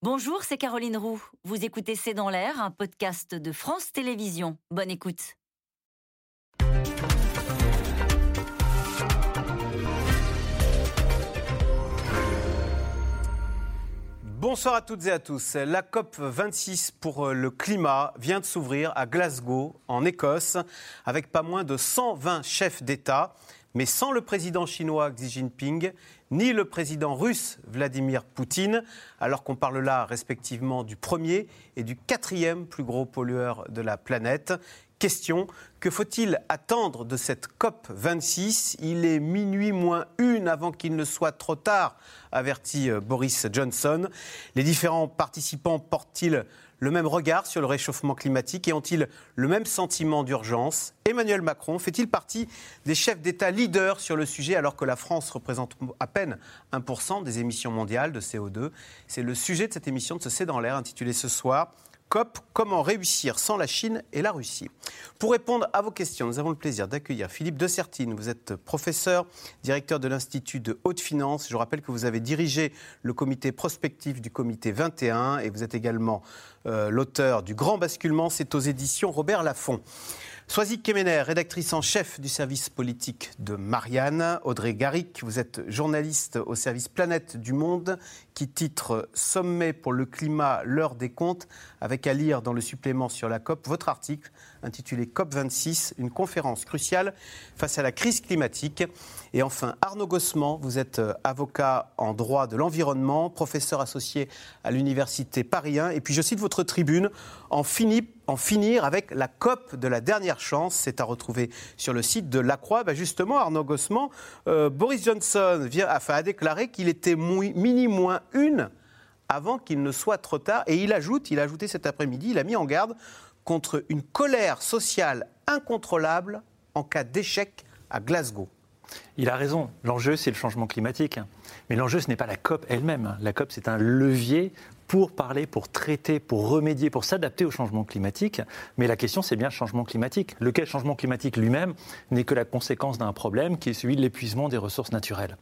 Bonjour, c'est Caroline Roux. Vous écoutez C'est dans l'air, un podcast de France Télévisions. Bonne écoute. Bonsoir à toutes et à tous. La COP 26 pour euh, le climat vient de s'ouvrir à Glasgow, en Écosse, avec pas moins de 120 chefs d'État, mais sans le président chinois Xi Jinping ni le président russe Vladimir Poutine, alors qu'on parle là respectivement du premier et du quatrième plus gros pollueur de la planète. Question, que faut-il attendre de cette COP 26 Il est minuit moins une avant qu'il ne soit trop tard, avertit euh, Boris Johnson. Les différents participants portent-ils le même regard sur le réchauffement climatique et ont-ils le même sentiment d'urgence? Emmanuel Macron fait-il partie des chefs d'État leaders sur le sujet alors que la France représente à peine 1% des émissions mondiales de CO2 C'est le sujet de cette émission de ce C'est dans l'air intitulée ce soir COP, comment réussir sans la Chine et la Russie Pour répondre à vos questions, nous avons le plaisir d'accueillir Philippe De Sertine. Vous êtes professeur, directeur de l'Institut de haute finance. Je rappelle que vous avez dirigé le comité prospectif du comité 21 et vous êtes également euh, l'auteur du Grand Basculement. C'est aux éditions Robert Laffont. Soisy Kemener, rédactrice en chef du service politique de Marianne. Audrey Garrick, vous êtes journaliste au service Planète du Monde qui titre Sommet pour le climat, l'heure des comptes, avec à lire dans le supplément sur la COP votre article intitulé COP 26, une conférence cruciale face à la crise climatique. Et enfin, Arnaud Gossement, vous êtes euh, avocat en droit de l'environnement, professeur associé à l'Université Paris 1. Et puis je cite votre tribune, en, finir avec la COP de la dernière chance. C'est à retrouver sur le site de La Croix. Bah, justement, Arnaud Gossement, euh, Boris Johnson vient, a déclaré qu'il était mini moins une avant qu'il ne soit trop tard. Et il ajoute, il a ajouté cet après-midi, il a mis en garde contre une colère sociale incontrôlable en cas d'échec à Glasgow. Il a raison. L'enjeu, c'est le changement climatique. Mais l'enjeu, ce n'est pas la COP elle-même. La COP, c'est un levier pour parler, pour traiter, pour remédier, pour s'adapter au changement climatique. Mais la question, c'est bien le changement climatique. Lequel changement climatique lui-même n'est que la conséquence d'un problème qui est celui de l'épuisement des ressources naturelles.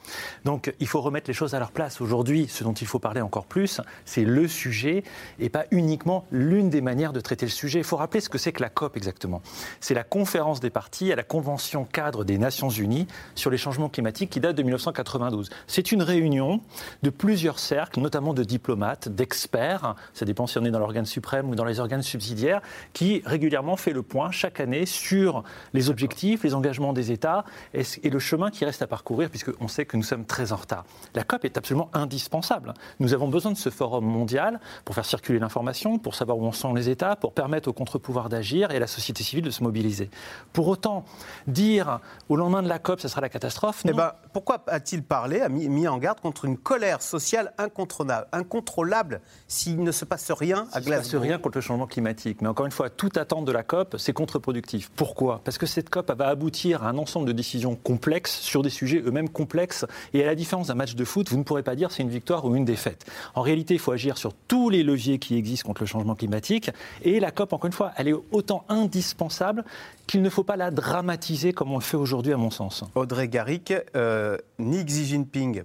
Donc il faut remettre les choses à leur place. Aujourd'hui, ce dont il faut parler encore plus, c'est le sujet et pas uniquement l'une des manières de traiter le sujet. Il faut rappeler ce que c'est que la COP exactement. C'est la conférence des partis à la Convention cadre des Nations Unies sur les changements climatiques qui date de 1992. C'est une réunion de plusieurs cercles, notamment de diplomates, d'experts, experts, ça dépend si on est dans l'organe suprême ou dans les organes subsidiaires, qui régulièrement fait le point chaque année sur les objectifs, les engagements des États et, le chemin qui reste à parcourir, puisqu'on sait que nous sommes très en retard. La COP est absolument indispensable. Nous avons besoin de ce forum mondial pour faire circuler l'information, pour savoir où en sont les États, pour permettre aux contre-pouvoirs d'agir et à la société civile de se mobiliser. Pour autant, dire au lendemain de la COP, ce sera la catastrophe, eh ben, pourquoi a-t-il parlé, a mis, mis, en garde contre une colère sociale incontrôlable, incontrôlable s'il ne se passe rien à Glasgow. Il ne se passe rien contre le changement climatique. Mais encore une fois, toute attente de la COP, c'est contre-productif. Pourquoi? Parce que cette COP va aboutir à un ensemble de décisions complexes sur des sujets eux-mêmes complexes. Et à la différence d'un match de foot, vous ne pourrez pas dire c'est une victoire ou une défaite. En réalité, il faut agir sur tous les leviers qui existent contre le changement climatique. Et la COP, encore une fois, elle est autant indispensable qu'il ne faut pas la dramatiser comme on le fait aujourd'hui, à mon sens. Audrey Garrick, euh, ni Xi Jinping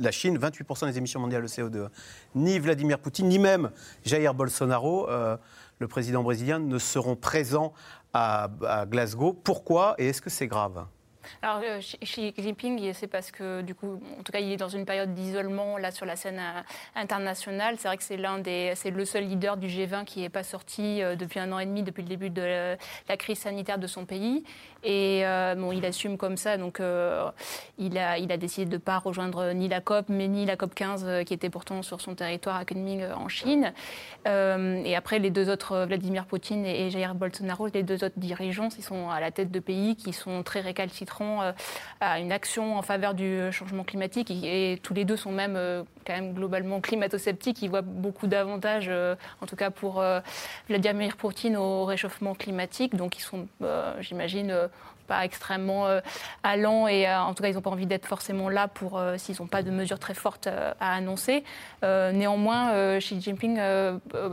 la Chine, 28% des émissions mondiales de CO2. Ni Vladimir Poutine, ni même Jair Bolsonaro, euh, le président brésilien, ne seront présents à Glasgow. Pourquoi et est-ce que c'est grave? Alors, euh, Xi Jinping, c'est parce que, du coup, en tout cas, il est dans une période d'isolement, là, sur la scène euh, internationale. C'est vrai que c'est l'un des, c'est le seul leader du G20 qui n'est pas sorti euh, depuis un an et demi, depuis le début de la crise sanitaire de son pays. Et bon, il assume comme ça, donc il, a, il a décidé de ne pas rejoindre ni la COP, mais ni la COP 15, qui était pourtant sur son territoire à Kunming, en Chine. et après, les deux autres, Vladimir Poutine et, Jair Bolsonaro, les deux autres dirigeants, ils sont à la tête de pays qui sont très récalcitrants euh, à une action en faveur du changement climatique et, tous les deux sont même euh, quand même globalement climato-sceptiques. Ils voient beaucoup d'avantages, euh, en tout cas pour Vladimir Poutine, au réchauffement climatique. Donc ils sont, j'imagine, pas extrêmement euh, allants et euh, en tout cas, ils n'ont pas envie d'être forcément là pour euh, s'ils n'ont pas de mesures très fortes à annoncer. néanmoins, Xi Jinping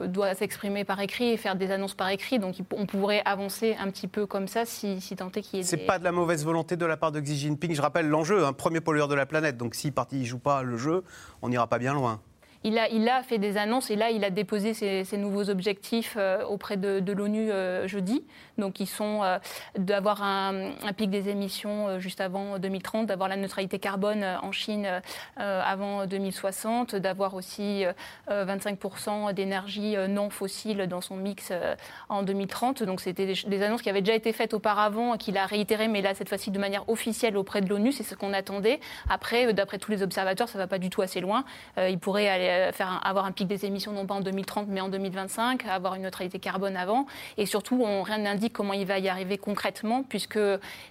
doit s'exprimer par écrit et faire des annonces par écrit, donc on pourrait avancer un petit peu comme ça si, si tant est qu'il y ait. C'est pas de la mauvaise volonté de la part de Xi Jinping. Je rappelle l'enjeu, un premier pollueur de la planète. Donc si parti ne joue pas le jeu, on n'ira pas bien loin il a, fait des annonces et là, il a déposé ses, nouveaux objectifs euh, auprès de, l'ONU euh, jeudi. Donc, ils sont euh, d'avoir un, pic des émissions juste avant 2030, d'avoir la neutralité carbone en Chine avant 2060, d'avoir aussi 25% d'énergie non fossile dans son mix en 2030. Donc, c'était des, annonces qui avaient déjà été faites auparavant, qu'il a réitérées, mais là, cette fois-ci de manière officielle auprès de l'ONU. C'est ce qu'on attendait. Après, d'après tous les observateurs, ça ne va pas du tout assez loin. il pourrait faire avoir un pic des émissions non pas en 2030 mais en 2025, avoir une neutralité carbone avant. Et surtout, on, rien n'indique comment il va y arriver concrètement, puisque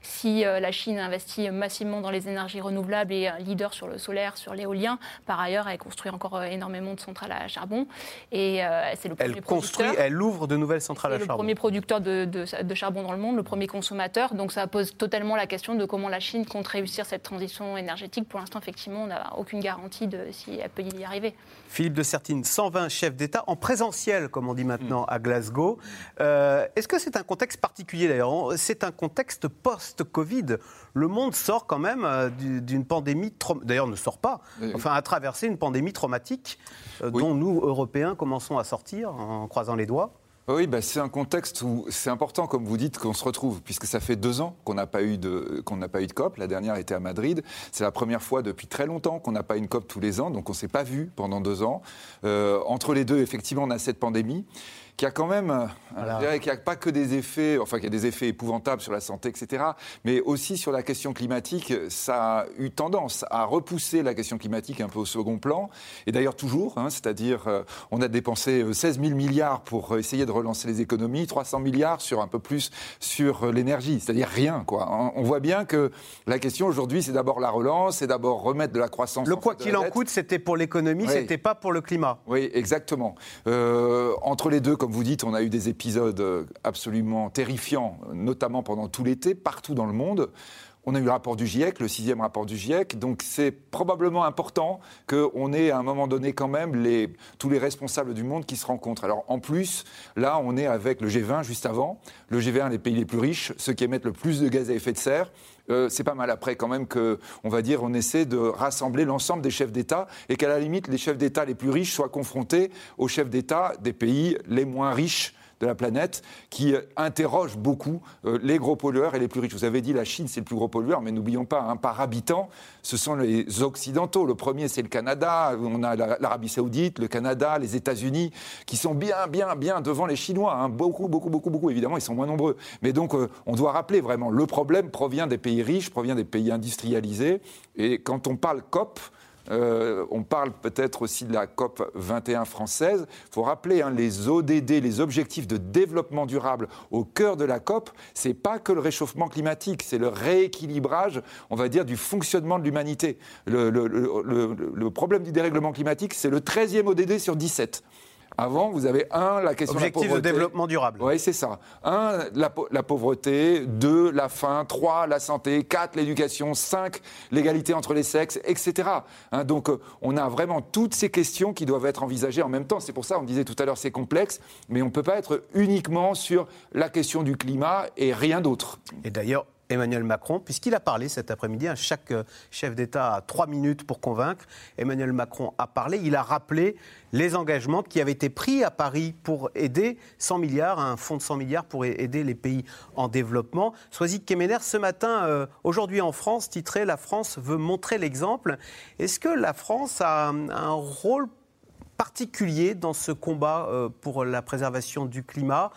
si euh, la Chine investit massivement dans les énergies renouvelables et un leader sur le solaire, sur l'éolien, par ailleurs, elle construit encore euh, énormément de centrales à charbon. Et euh, c'est le premier elle construit, elle ouvre de nouvelles centrales à charbon. le premier producteur de, de, charbon dans le monde, le premier consommateur. Donc ça pose totalement la question de comment la Chine compte réussir cette transition énergétique. Pour l'instant, effectivement, on n'a aucune garantie de si elle peut y arriver. Philippe de Sertine, 120 chefs d'État en présentiel, comme on dit maintenant, à Glasgow. Euh, est-ce que c'est un contexte particulier d'ailleurs? C'est un contexte post-Covid. Le monde sort quand même euh, d'une pandémie, d'ailleurs ne sort pas, enfin a traversé une pandémie traumatique euh, dont nous, Européens, commençons à sortir en croisant les doigts. Oui, bah, c'est un contexte où c'est important, comme vous dites, qu'on se retrouve, puisque ça fait deux ans qu'on n'a pas eu de pas eu de COP. La dernière était à Madrid. C'est la première fois depuis très longtemps qu'on n'a pas une COP tous les ans, donc on s'est pas vu pendant deux ans. Euh, entre les deux, effectivement, on a cette pandémie qui a quand même, euh, je dirais qu'il n'y a pas que des effets, enfin qu'il y a des effets épouvantables sur la santé, etc., mais aussi sur la question climatique, ça a eu tendance à repousser la question climatique un peu au second plan, et d'ailleurs toujours, hein, c'est-à-dire euh, on a dépensé 16 euh, 000 milliards pour essayer de relancer les économies, 300 milliards sur un peu plus sur l'énergie, c'est-à-dire rien, quoi. On voit bien que la question aujourd'hui, c'est d'abord la relance, c'est d'abord remettre de la croissance. Le quoi qu'il en coûte, c'était pour l'économie, c'était pas pour le climat. Oui, exactement. entre les deux, comme vous dites, on a eu des épisodes euh, absolument terrifiants, notamment pendant tout l'été, partout dans le monde. On a eu le rapport du GIEC, le sixième rapport du GIEC, donc c'est probablement important qu'on ait à un moment donné quand même tous les responsables du monde qui se rencontrent. Alors en plus, là on est avec le G20 juste avant, le G20 les pays les plus riches, ceux qui émettent le plus de gaz à effet de serre, euh, c'est pas mal. Après quand même que, on va dire, on essaie de rassembler l'ensemble des chefs d'État et qu'à la limite, les chefs d'État les plus riches soient confrontés aux chefs d'État des pays les moins riches de la planète qui euh, interroge beaucoup euh, les gros pollueurs et les plus riches. Vous avez dit la Chine, c'est le plus gros pollueur, mais n'oublions pas, hein, par habitant, ce sont les Occidentaux. Le premier, c'est le Canada. On a l'Arabie Saoudite, le Canada, les États-Unis, qui sont bien, bien, bien devant les Chinois. Hein. Beaucoup, beaucoup, beaucoup, beaucoup. Évidemment, ils sont moins nombreux. Mais donc, euh, on doit rappeler vraiment, le problème provient des pays riches, provient des pays industrialisés. Et quand on parle COP, euh, on parle peut-être aussi de la COP 21 française. Il faut rappeler hein, les ODD, les objectifs de développement durable au cœur de la COP. C'est pas que le réchauffement climatique, c'est le rééquilibrage, on va dire, du fonctionnement de l'humanité. Le, le, problème du dérèglement climatique, c'est le 13e ODD sur 17. Avant, vous avez un, la question de la pauvreté. de développement durable. Oui, c'est ça. Un, la, la, pauvreté. Deux, la faim. Trois, la santé. Quatre, l'éducation. Cinq, l'égalité entre les sexes, etc. Hein, donc, euh, on a vraiment toutes ces questions qui doivent être envisagées en même temps. C'est pour ça, on disait tout à l'heure, c'est complexe, mais on ne peut pas être uniquement sur la question du climat et rien d'autre. Et d'ailleurs, Emmanuel Macron, puisqu'il a parlé cet après-midi. Chaque euh, chef d'État a trois minutes pour convaincre. Emmanuel Macron a parlé. Il a rappelé les engagements qui avaient été pris à Paris pour aider 100 milliards, un fonds de 100 milliards pour aider les pays en développement. Soisy Kemener, ce matin, euh, aujourd'hui en France, titré La France veut montrer l'exemple. Est-ce que la France a un rôle particulier dans ce combat euh, pour la préservation du climat?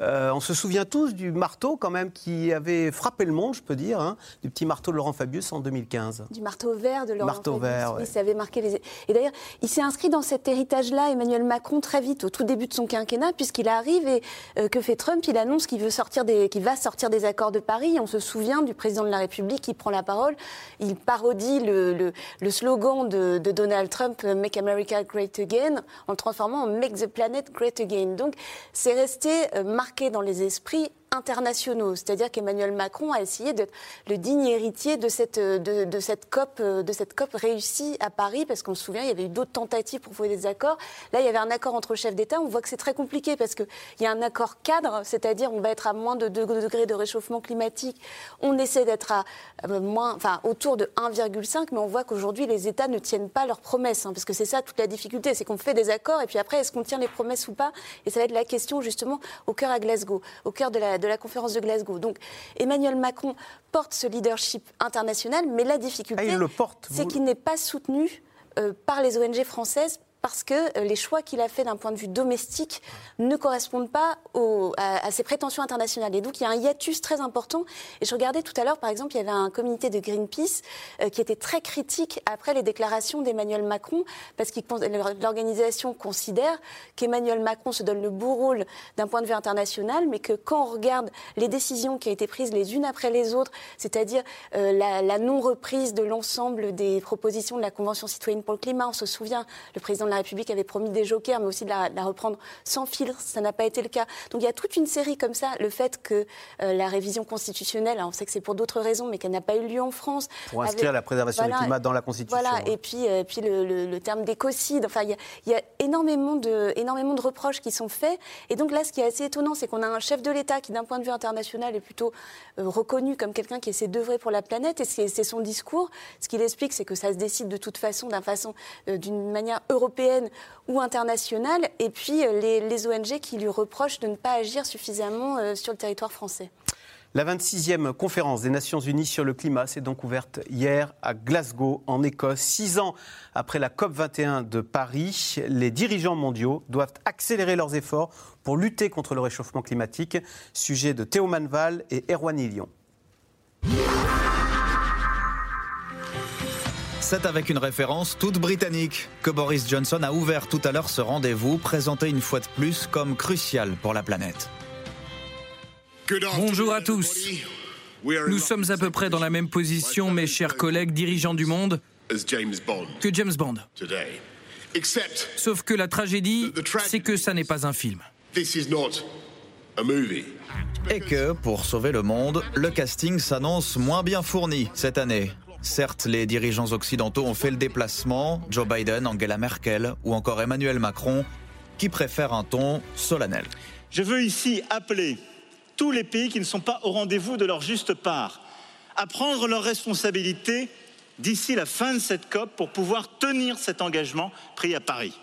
Euh, on se souvient tous du marteau quand même qui avait frappé le monde, je peux dire, hein, du petit marteau de Laurent Fabius en 2015. Du marteau vert de Laurent marteau Fabius. Vert, oui, ça avait marqué les. Et d'ailleurs, il s'est inscrit dans cet héritage-là, Emmanuel Macron, très vite, au tout début de son quinquennat, puisqu'il arrive et euh, que fait Trump Il annonce qu'il veut sortir des, qu'il va sortir des accords de Paris. On se souvient du président de la République qui prend la parole. Il parodie le, le, slogan de, de, Donald Trump, Make America Great Again, en le transformant en Make the Planet Great Again. Donc, c'est resté euh, marqué dans les esprits internationaux. C'est-à-dire qu'Emmanuel Macron a essayé d'être le digne héritier de cette, de, cette COP, de cette COP réussie à Paris, parce qu'on se souvient, il y avait eu d'autres tentatives pour trouver des accords. Là, il y avait un accord entre chefs d'État. On voit que c'est très compliqué parce qu'il y a un accord cadre, c'est-à-dire on va être à moins de 2 degrés de réchauffement climatique. On essaie d'être à euh, moins, enfin, autour de 1,5, mais on voit qu'aujourd'hui, les États ne tiennent pas leurs promesses, hein, parce que c'est ça toute la difficulté, c'est qu'on fait des accords et puis après, est-ce qu'on tient les promesses ou pas? Et ça va être la question justement au cœur à Glasgow, au cœur de la, de la conférence de Glasgow. Donc Emmanuel Macron porte ce leadership international, mais la difficulté, ah, c'est qu'il n'est pas soutenu euh, par les ONG françaises parce que euh, les choix qu'il a fait d'un point de vue domestique ne correspondent pas à, ses prétentions internationales. Et donc il y a un hiatus très important. Et je regardais tout à l'heure, par exemple, il y avait un comité de Greenpeace euh, qui était très critique après les déclarations d'Emmanuel Macron, parce que l'organisation considère qu'Emmanuel Macron se donne le beau rôle d'un point de vue international, mais que quand on regarde les décisions qui ont été prises les unes après les autres, c'est-à-dire euh, la, la non-reprise de l'ensemble des propositions de la Convention citoyenne pour le climat, on se souvient, le président de la République avait promis des jokers, mais aussi de la, reprendre sans filtre. Ça n'a pas été le cas. Donc il y a toute une série comme ça. Le fait que euh, la révision constitutionnelle, on sait que c'est pour d'autres raisons, mais qu'elle n'a pas eu lieu en France. Pour inscrire la préservation du climat dans la Constitution. Voilà, et puis, euh, puis le, terme d'écocide. Enfin, il y, a, énormément, de, énormément de reproches qui sont faits. Et donc là, ce qui est assez étonnant, c'est qu'on a un chef de l'État qui, d'un point de vue international, est plutôt euh, reconnu comme quelqu'un qui essaie d'œuvrer pour la planète. Et c'est son discours. Ce qu'il explique, c'est que ça se décide de toute façon, d'une façon, d'une manière européenne ou internationale, et puis euh, les, ONG qui lui reprochent de ne pas agir suffisamment euh, sur le territoire français. La 26e conférence des Nations Unies sur le climat s'est donc ouverte hier à Glasgow, en Écosse. Six ans après la COP21 de Paris, les dirigeants mondiaux doivent accélérer leurs efforts pour lutter contre le réchauffement climatique. Sujet de Théo Manval et Erwan Ilion. C'est avec une référence toute britannique que Boris Johnson a ouvert tout à l'heure ce rendez-vous, présenté une fois de plus comme crucial pour la planète. Bonjour à tous. Nous sommes à peu près dans la même position, mes chers collègues dirigeants du monde, que James Bond. Sauf que la tragédie, c'est que ça n'est pas un film. Et que, pour sauver le monde, le casting s'annonce moins bien fourni cette année. Certes, les dirigeants occidentaux ont fait le déplacement, Joe Biden, Angela Merkel ou encore Emmanuel Macron, qui préfèrent un ton solennel. Je veux ici appeler tous les pays qui ne sont pas au rendez-vous de leur juste part à prendre leurs responsabilités d'ici la fin de cette COP pour pouvoir tenir cet engagement pris à Paris.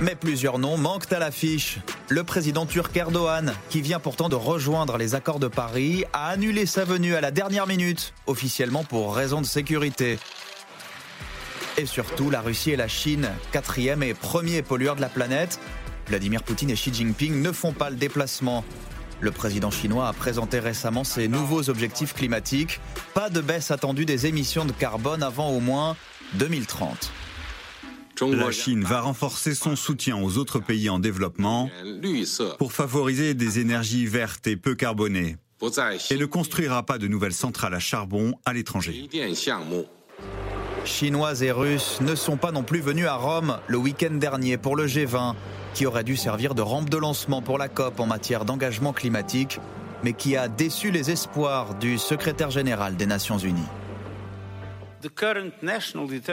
Mais plusieurs noms manquent à l'affiche. Le président turc Erdogan, qui vient pourtant de rejoindre les accords de Paris, a annulé sa venue à la dernière minute, officiellement pour raison de sécurité. Et surtout, la Russie et la Chine, quatrième et premier pollueur de la planète. Vladimir Poutine et Xi Jinping ne font pas le déplacement. Le président chinois a présenté récemment ses nouveaux objectifs climatiques. Pas de baisse attendue des émissions de carbone avant au moins 2030. La Chine va renforcer son soutien aux autres pays en développement pour favoriser des énergies vertes et peu carbonées et ne construira pas de nouvelles centrales à charbon à l'étranger. Chinois et Russes ne sont pas non plus venus à Rome le week-end dernier pour le G20, qui aurait dû servir de rampe de lancement pour la COP en matière d'engagement climatique, mais qui a déçu les espoirs du secrétaire général des Nations Unies.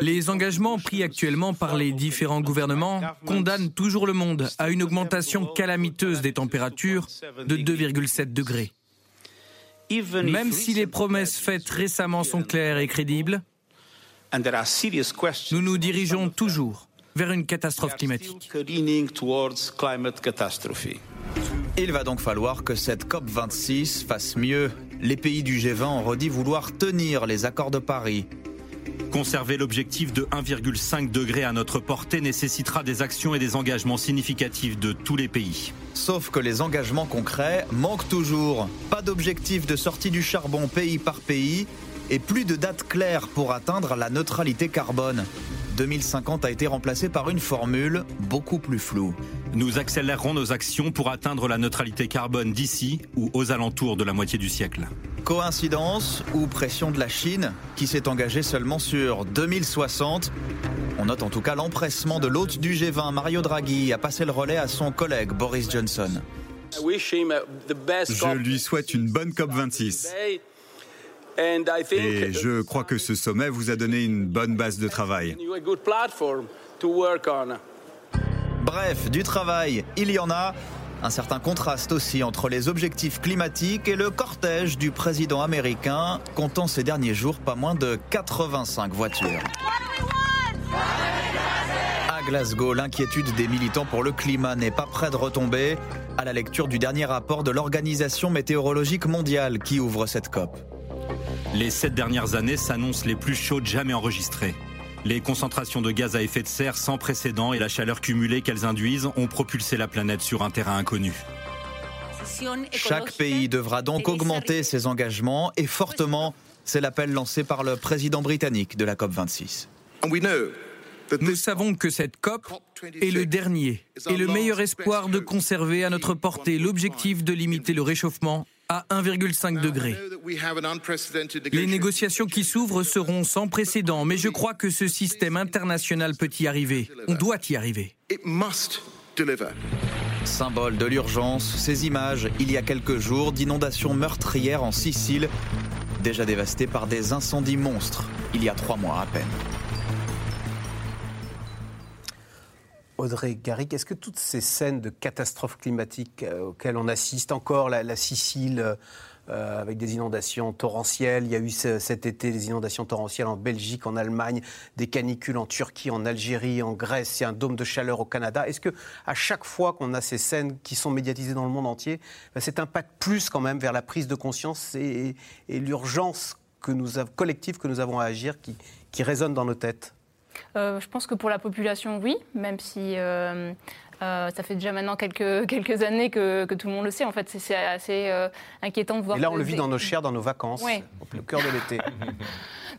Les engagements pris actuellement par les différents gouvernements condamnent toujours le monde à une augmentation calamiteuse des températures de 2,7 degrés. Même si les promesses faites récemment sont claires et crédibles, nous nous dirigeons toujours vers une catastrophe climatique. Il va donc falloir que cette COP26 fasse mieux. Les pays du G20 ont redit vouloir tenir les accords de Paris Conserver l'objectif de 1,5 degré à notre portée nécessitera des actions et des engagements significatifs de tous les pays. Sauf que les engagements concrets manquent toujours. Pas d'objectif de sortie du charbon pays par pays et plus de date claire pour atteindre la neutralité carbone. 2050 a été remplacé par une formule beaucoup plus floue. Nous accélérerons nos actions pour atteindre la neutralité carbone d'ici ou aux alentours de la moitié du siècle. Coïncidence ou pression de la Chine qui s'est engagée seulement sur 2060 On note en tout cas l'empressement de l'hôte du G20, Mario Draghi, à passer le relais à son collègue Boris Johnson. Je lui souhaite une bonne COP26. Et je crois que ce sommet vous a donné une bonne base de travail. Bref, du travail, il y en a. Un certain contraste aussi entre les objectifs climatiques et le cortège du président américain, comptant ces derniers jours pas moins de 85 voitures. À Glasgow, l'inquiétude des militants pour le climat n'est pas près de retomber à la lecture du dernier rapport de l'Organisation météorologique mondiale qui ouvre cette COP. Les sept dernières années s'annoncent les plus chaudes jamais enregistrées. Les concentrations de gaz à effet de serre sans précédent et la chaleur cumulée qu'elles induisent ont propulsé la planète sur un terrain inconnu. Chaque pays devra donc augmenter ses engagements et fortement, c'est l'appel lancé par le président britannique de la COP26. Nous savons que cette COP est le dernier et le meilleur espoir de conserver à notre portée l'objectif de limiter le réchauffement à 1,5 degré. Les négociations qui s'ouvrent seront sans précédent, mais je crois que ce système international peut y arriver. On doit y arriver. Symbole de l'urgence, ces images, il y a quelques jours, d'inondations meurtrières en Sicile, déjà dévastée par des incendies monstres, il y a trois mois à peine. Audrey Garrick, est-ce que toutes ces scènes de catastrophes climatiques euh, auxquelles on assiste encore, la, Sicile euh, avec des inondations torrentielles, il y a eu cet été des inondations torrentielles en Belgique, en Allemagne, des canicules en Turquie, en Algérie, en Grèce, il y a un dôme de chaleur au Canada. Est-ce que à chaque fois qu'on a ces scènes qui sont médiatisées dans le monde entier, ben, cet impact plus quand même vers la prise de conscience et, l'urgence collective que nous avons à agir qui résonne dans nos têtes? Euh, je pense que pour la population, oui, même si euh, euh, ça fait déjà maintenant quelques, quelques années que, tout le monde le sait. En fait, c'est assez inquiétant de voir. Et là, on le vit dans nos chairs, dans nos vacances, au cœur de l'été.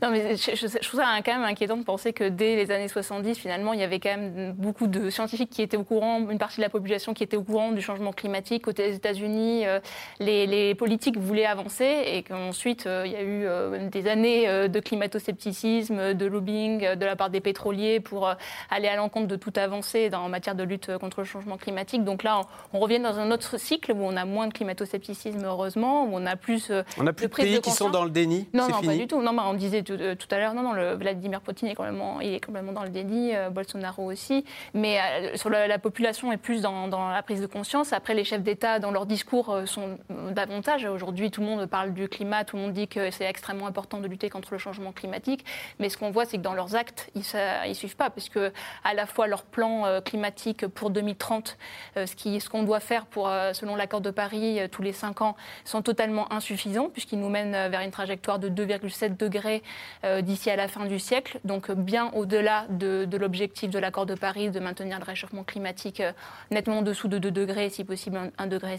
Non, mais je, trouve ça quand même inquiétant de penser que dès les années 70, finalement, il y avait quand même beaucoup de scientifiques qui étaient au courant, une partie de la population qui était au courant du changement climatique. Aux États-Unis, euh, les, politiques voulaient avancer et qu'ensuite, euh, il y a eu euh, des années de climato-scepticisme, de lobbying de la part des pétroliers pour aller à l'encontre de toute avancée en matière de lutte contre le changement climatique. Donc là, on, revient dans un autre cycle où on a moins de climato-scepticisme, heureusement, où on a plus. on a plus de, pays qui sont dans le déni Non, non, pas du tout. Non, mais on disait euh, tout, à l'heure, non, non, Vladimir Poutine est complètement, dans le déni, euh, Bolsonaro aussi. Mais euh, sur la, population est plus dans, la prise de conscience. Après, les chefs d'État, dans leurs discours, sont davantage. Aujourd'hui, tout le monde parle du climat, tout le monde dit que c'est extrêmement important de lutter contre le changement climatique. Mais ce qu'on voit, c'est que dans leurs actes, ils ne suivent pas, puisque à la fois leur plan climatique pour 2030, ce qu'on doit faire pour, selon l'accord de Paris, tous les 5 ans, sont totalement insuffisants, puisqu'ils nous mènent vers une trajectoire de 2,7 degrés d'ici à la fin du siècle, donc bien au-delà de, l'objectif de l'accord de Paris de maintenir le réchauffement climatique euh, nettement en dessous de 2 degrés, si possible 1,5 degré.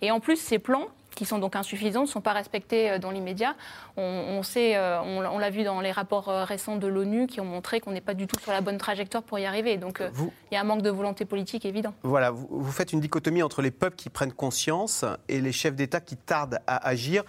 Et en plus, ces plans qui sont donc insuffisants, ne sont pas respectés euh, dans l'immédiat. On, sait, on, l'a vu dans les rapports récents de l'ONU qui ont montré qu'on n'est pas du tout sur la bonne trajectoire pour y arriver. Donc il y a un manque de volonté politique évident. Voilà, vous, faites une dichotomie entre les peuples qui prennent conscience et les chefs d'État qui tardent à agir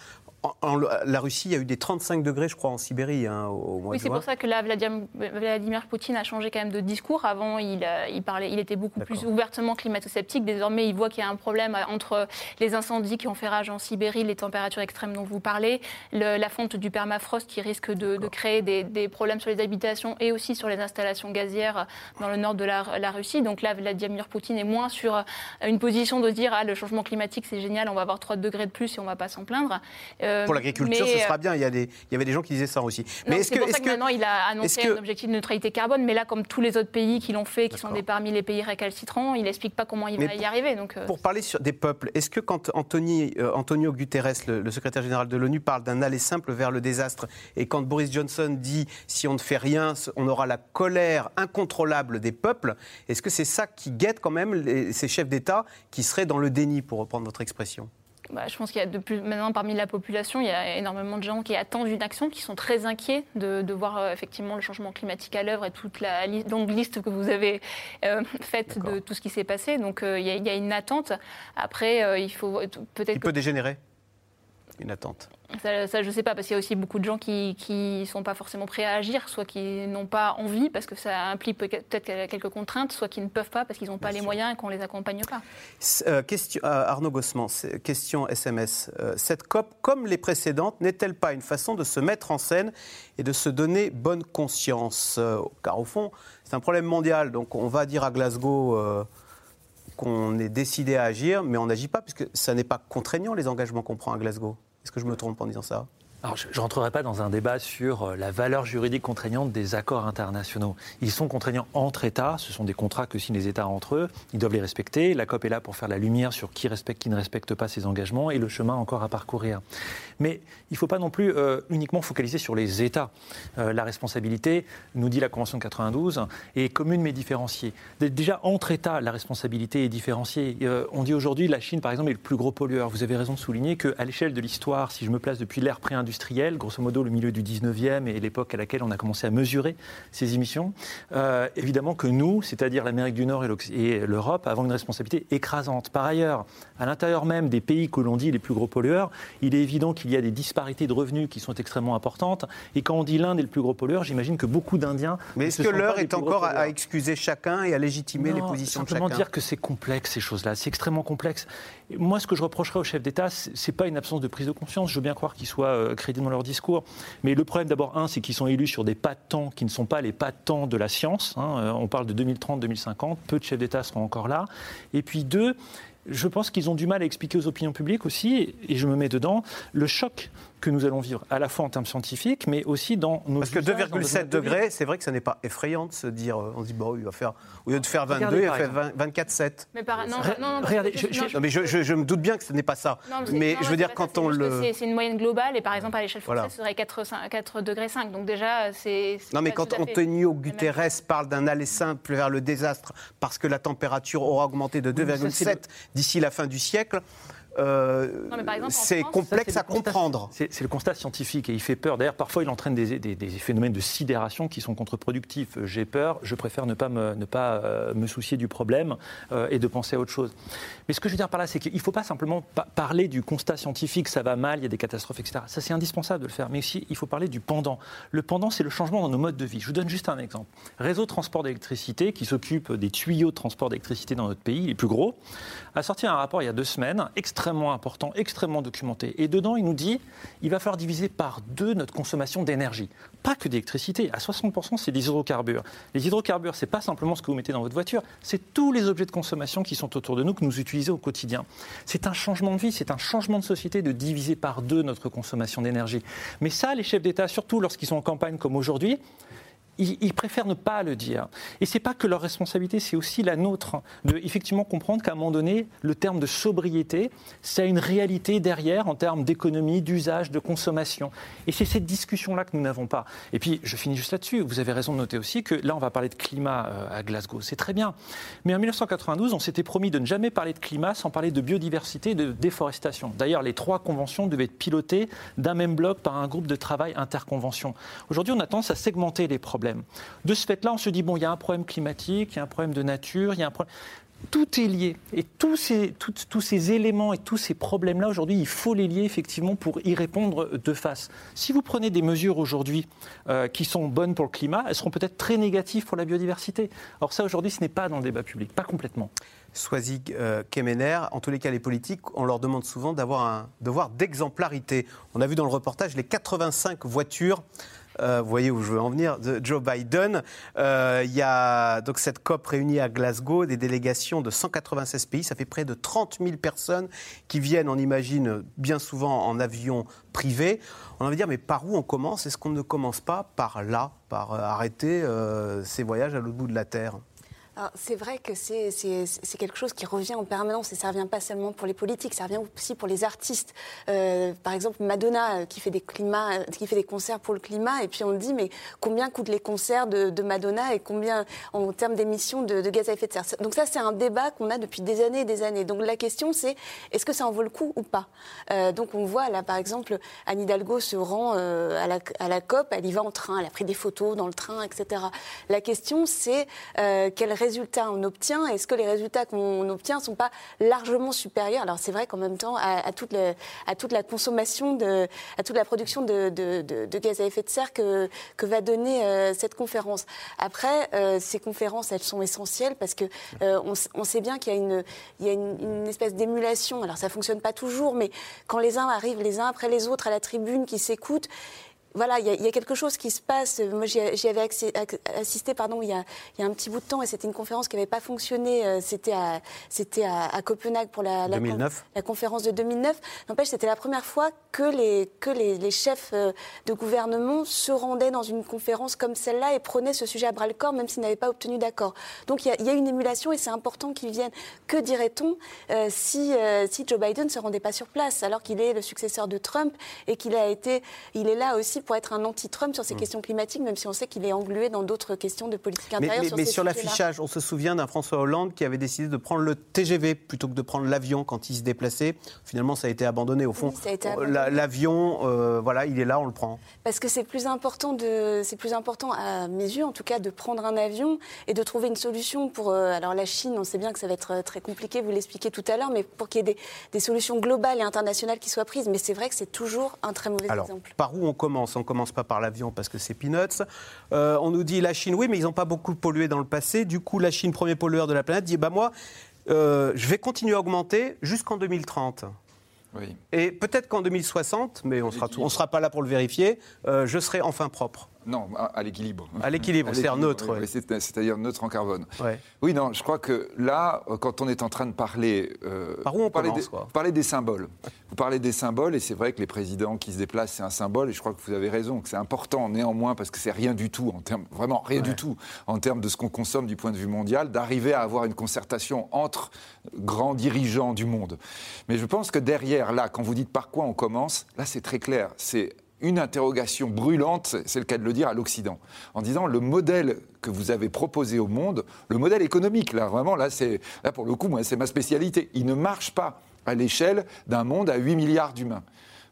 en, la Russie, il y a eu des 35 degrés, je crois, en Sibérie hein, au mois Oui, c'est pour ça que là, Vladimir Poutine a changé quand même de discours. Avant, il, euh, il parlait, il était beaucoup plus ouvertement climato-sceptique. Désormais, il voit qu'il y a un problème entre les incendies qui ont fait rage en Sibérie, les températures extrêmes dont vous parlez, la fonte du permafrost qui risque de, créer des, problèmes sur les habitations et aussi sur les installations gazières dans le nord de la, Russie. Donc là, Vladimir Poutine est moins sur une position de dire ah, le changement climatique, c'est génial, on va avoir 3 degrés de plus et on ne va pas s'en plaindre. Euh, Pour l'agriculture, ce sera euh, bien. Il y, a des, il y avait des gens qui disaient ça aussi. Mais c'est pour ça que, maintenant il a annoncé un objectif de neutralité carbone. Mais là, comme tous les autres pays qui l'ont fait, qui sont des parmi les pays récalcitrants, il n'explique pas comment il va y arriver. Donc, euh, pour parler sur des peuples, est-ce que quand Anthony, Antonio Guterres, le, secrétaire général de l'ONU, parle d'un aller simple vers le désastre, et quand Boris Johnson dit si on ne fait rien, on aura la colère incontrôlable des peuples, est-ce que c'est ça qui guette quand même ces chefs d'État qui seraient dans le déni, pour reprendre votre expression? Bah, je pense qu'il y a de plus, maintenant parmi la population, il y a énormément de gens qui attendent une action, qui sont très inquiets de, voir euh, effectivement le changement climatique à l'œuvre et toute la longue liste que vous avez euh, faite de tout ce qui s'est passé. Donc euh, il, y a, une attente. Après, il faut peut-être. Il peut dégénérer une attente ça, je ne sais pas, parce qu'il y a aussi beaucoup de gens qui ne sont pas forcément prêts à agir, soit qui n'ont pas envie, parce que ça implique peut-être quelques contraintes, soit qui ne peuvent pas, parce qu'ils n'ont pas les moyens et qu'on ne les accompagne pas. Euh, question, euh, Arnaud Gossement, question SMS. Euh, cette COP, comme les précédentes, n'est-elle pas une façon de se mettre en scène et de se donner bonne conscience? Car au fond, c'est un problème mondial, donc on va dire à Glasgow qu'on est décidé à agir, mais on n'agit pas, puisque ça n'est pas contraignant les engagements qu'on prend à Glasgow. Est-ce que je me trompe en disant ça? Alors, je ne rentrerai pas dans un débat sur euh, la valeur juridique contraignante des accords internationaux. Ils sont contraignants entre États. Ce sont des contrats que signent les États entre eux. Ils doivent les respecter. La COP est là pour faire la lumière sur qui respecte, qui ne respecte pas ces engagements et le chemin encore à parcourir. Mais il ne faut pas non plus euh, uniquement focaliser sur les États. Euh, la responsabilité, nous dit la Convention de 92, est commune mais différenciée. Déjà, entre États, la responsabilité est différenciée. on dit aujourd'hui la Chine, par exemple, est le plus gros pollueur. Vous avez raison de souligner qu'à l'échelle de l'histoire, si je me place depuis l'ère pré-industrielle, grosso modo le milieu du 19e et l'époque à laquelle on a commencé à mesurer ces émissions. Euh, évidemment que nous, c'est-à-dire l'Amérique du Nord et l'Europe, avons une responsabilité écrasante. Par ailleurs, à l'intérieur même des pays que l'on dit les plus gros pollueurs, il est évident qu'il y a des disparités de revenus qui sont extrêmement importantes. Et quand on dit l'Inde est le plus gros pollueur, j'imagine que beaucoup d'Indiens. Mais est-ce que l'heure est encore à excuser chacun et à légitimer les positions de chacun Simplement dire que c'est complexe ces choses-là, c'est extrêmement complexe. Moi, ce que je reprocherais au chef d'État, c'est pas une absence de prise de conscience. Je veux bien croire qu'il soit dans leur discours. Mais le problème, d'abord, un, c'est qu'ils sont élus sur des pas de temps qui ne sont pas les temps de la science. Hein. Euh, on parle de 2030-2050. Peu de chefs d'État seront encore là. Et puis deux, je pense qu'ils ont du mal à expliquer aux opinions publiques aussi, et je me mets dedans, le choc que nous allons vivre, à la fois en termes scientifiques, mais aussi dans nos Parce que 2,7 degrés, c'est vrai que ce n'est pas effrayant de se dire, euh, on se dit, bon, il va faire, au lieu de faire 22, il va faire 24,7. Mais par... non, non, regardez, je, mais je, me doute bien que ce n'est pas ça. mais je veux dire, quand on le. C'est une moyenne globale, et par exemple, à l'échelle française, ce serait 4, degrés 5. Donc déjà, c'est. Non, mais quand Antonio Guterres parle d'un aller simple vers le désastre parce que la température aura augmenté de 2,7 d'ici la fin du siècle, euh, c'est complexe à comprendre. C'est le constat scientifique et il fait peur. D'ailleurs, parfois, il entraîne des, phénomènes de sidération qui sont contre-productifs. J'ai peur, je préfère ne pas me, ne pas, euh, me soucier du problème euh, et de penser à autre chose. Mais ce que je veux dire par là, c'est qu'il ne faut pas simplement parler du constat scientifique, ça va mal, il y a des catastrophes, etc. Ça, c'est indispensable de le faire. Mais aussi, il faut parler du pendant. Le pendant, c'est le changement dans nos modes de vie. Je vous donne juste un exemple. Réseau de transport d'électricité, qui s'occupe des tuyaux de transport d'électricité dans notre pays, les plus gros, a sorti un rapport il y a deux semaines, extrêmement important, extrêmement documenté. Et dedans, il nous dit il va falloir diviser par deux notre consommation d'énergie. Pas que d'électricité. À 60%, c'est des hydrocarbures. Les hydrocarbures, c'est pas simplement ce que vous mettez dans votre voiture, c'est tous les objets de consommation qui sont autour de nous, que nous utilisons au quotidien. C'est un changement de vie, c'est un changement de société de diviser par deux notre consommation d'énergie. Mais ça, les chefs d'État, surtout lorsqu'ils sont en campagne comme aujourd'hui, ils, préfèrent ne pas le dire. Et c'est pas que leur responsabilité, c'est aussi la nôtre de effectivement comprendre qu'à un moment donné, le terme de sobriété, ça a une réalité derrière en termes d'économie, d'usage, de consommation. Et c'est cette discussion-là que nous n'avons pas. Et puis, je finis juste là-dessus. Vous avez raison de noter aussi que là, on va parler de climat euh, à Glasgow. C'est très bien. Mais en 1992, on s'était promis de ne jamais parler de climat sans parler de biodiversité et de déforestation. D'ailleurs, les trois conventions devaient être pilotées d'un même bloc par un groupe de travail interconvention. Aujourd'hui, on a tendance à segmenter les problèmes. De ce fait-là, on se dit, bon, il y a un problème climatique, il y a un problème de nature, il y a un problème tout est lié. Et tous ces, éléments et tous ces problèmes-là, aujourd'hui, il faut les lier effectivement pour y répondre de face. Si vous prenez des mesures aujourd'hui euh, qui sont bonnes pour le climat, elles seront peut-être très négatives pour la biodiversité. Or ça, aujourd'hui, ce n'est pas dans le débat public, pas complètement. Swazig euh, Kemener, en tous les cas, les politiques, on leur demande souvent d'avoir un devoir d'exemplarité. On a vu dans le reportage les 85 voitures euh, vous voyez où je veux en venir, de Joe Biden. Euh, il y a donc cette COP réunie à Glasgow, des délégations de 196 pays. Ça fait près de 30 000 personnes qui viennent, on imagine, bien souvent en avion privé. On va dire, mais par où on commence? Est-ce qu'on ne commence pas par là, par euh, arrêter ces voyages à l'autre bout de la Terre? C'est vrai que c'est quelque chose qui revient en permanence et ça revient pas seulement pour les politiques, ça revient aussi pour les artistes. Euh, par exemple, Madonna euh, qui fait, des climats, euh, qui fait des concerts pour le climat et puis on dit mais combien coûtent les concerts de, Madonna et combien en termes d'émissions de, gaz à effet de serre? Donc ça c'est un débat qu'on a depuis des années et des années. Donc la question c'est est-ce que ça en vaut le coup ou pas? Donc on voit là par exemple Anne Hidalgo se rend à, la, à, la, COP, elle y va en train, elle a pris des photos dans le train, etc. La question c'est quelle résultats on obtient Est-ce que les résultats qu'on obtient ne sont pas largement supérieurs? Alors c'est vrai qu'en même temps, à, toute la consommation, de, à toute la production de, gaz à effet de serre que, va donner euh, cette conférence. Après, euh, ces conférences, elles sont essentielles parce que euh, on, sait bien qu'il y a une espèce d'émulation. Alors ça fonctionne pas toujours, mais quand les uns arrivent les uns après les autres à la tribune, qui s'écoutent, voilà, il y, a quelque chose qui se passe. Moi, j'y avais assisté pardon, il y, a, un petit bout de temps et c'était une conférence qui n'avait pas fonctionné. Euh, c'était à, à, Copenhague pour la, la, la, conférence de 2009. N'empêche, c'était la première fois que les, que les, chefs euh, de gouvernement se rendaient dans une conférence comme celle-là et prenaient ce sujet à bras le corps, même s'ils n'avaient pas obtenu d'accord. Donc il y, a une émulation et c'est important qu'ils viennent. Que dirait-on euh, si, si Joe Biden ne se rendait pas sur place alors qu'il est le successeur de Trump et qu'il a été, il est là aussi pour être un anti-Trump sur ces mm. questions climatiques, même si on sait qu'il est englué dans d'autres questions de politique intérieure. Mais sur, mais sur l'affichage, on se souvient d'un François Hollande qui avait décidé de prendre le TGV plutôt que de prendre l'avion quand il se déplaçait. Finalement, ça a été abandonné. Au fond, l'avion, euh, voilà, il est là, on le prend. Parce que c'est plus important de, c'est plus important à mes yeux, en tout cas, de prendre un avion et de trouver une solution pour. Euh, alors la Chine, on sait bien que ça va être euh, très compliqué, vous l'expliquez tout à l'heure, mais pour qu'il y ait des, des, solutions globales et internationales qui soient prises. Mais c'est vrai que c'est toujours un très mauvais alors, exemple. Par où on commence? On commence pas par l'avion parce que c'est peanuts. Euh, on nous dit la Chine, oui, mais ils n'ont pas beaucoup pollué dans le passé. Du coup, la Chine, premier pollueur de la planète, dit bah moi, euh, je vais continuer à augmenter jusqu'en 2030. Oui. Et peut-être qu'en 2060, mais on ne sera pas là pour le vérifier, euh, je serai enfin propre. Non, à, l'équilibre. À l'équilibre, c'est-à-dire neutre. C'est-à-dire neutre en carbone. Oui, non, je crois que là, quand on est en train de parler. Euh, Par où on parler, des, parler des symboles. Vous parlez des symboles, et c'est vrai que les présidents qui se déplacent, c'est un symbole, et je crois que vous avez raison, que c'est important néanmoins, parce que c'est rien du tout, en termes, vraiment rien du tout, en termes de ce qu'on consomme du point de vue mondial, d'arriver à avoir une concertation entre grands dirigeants du monde. Mais je pense que derrière, là, quand vous dites par quoi on commence, là, c'est très clair. C'est une interrogation brûlante, c'est le cas de le dire, à l'Occident, en disant le modèle que vous avez proposé au monde, le modèle économique, là, vraiment, là, c'est, là pour le coup, moi, c'est ma spécialité. Il ne marche pas à l'échelle d'un monde à 8 milliards d'humains.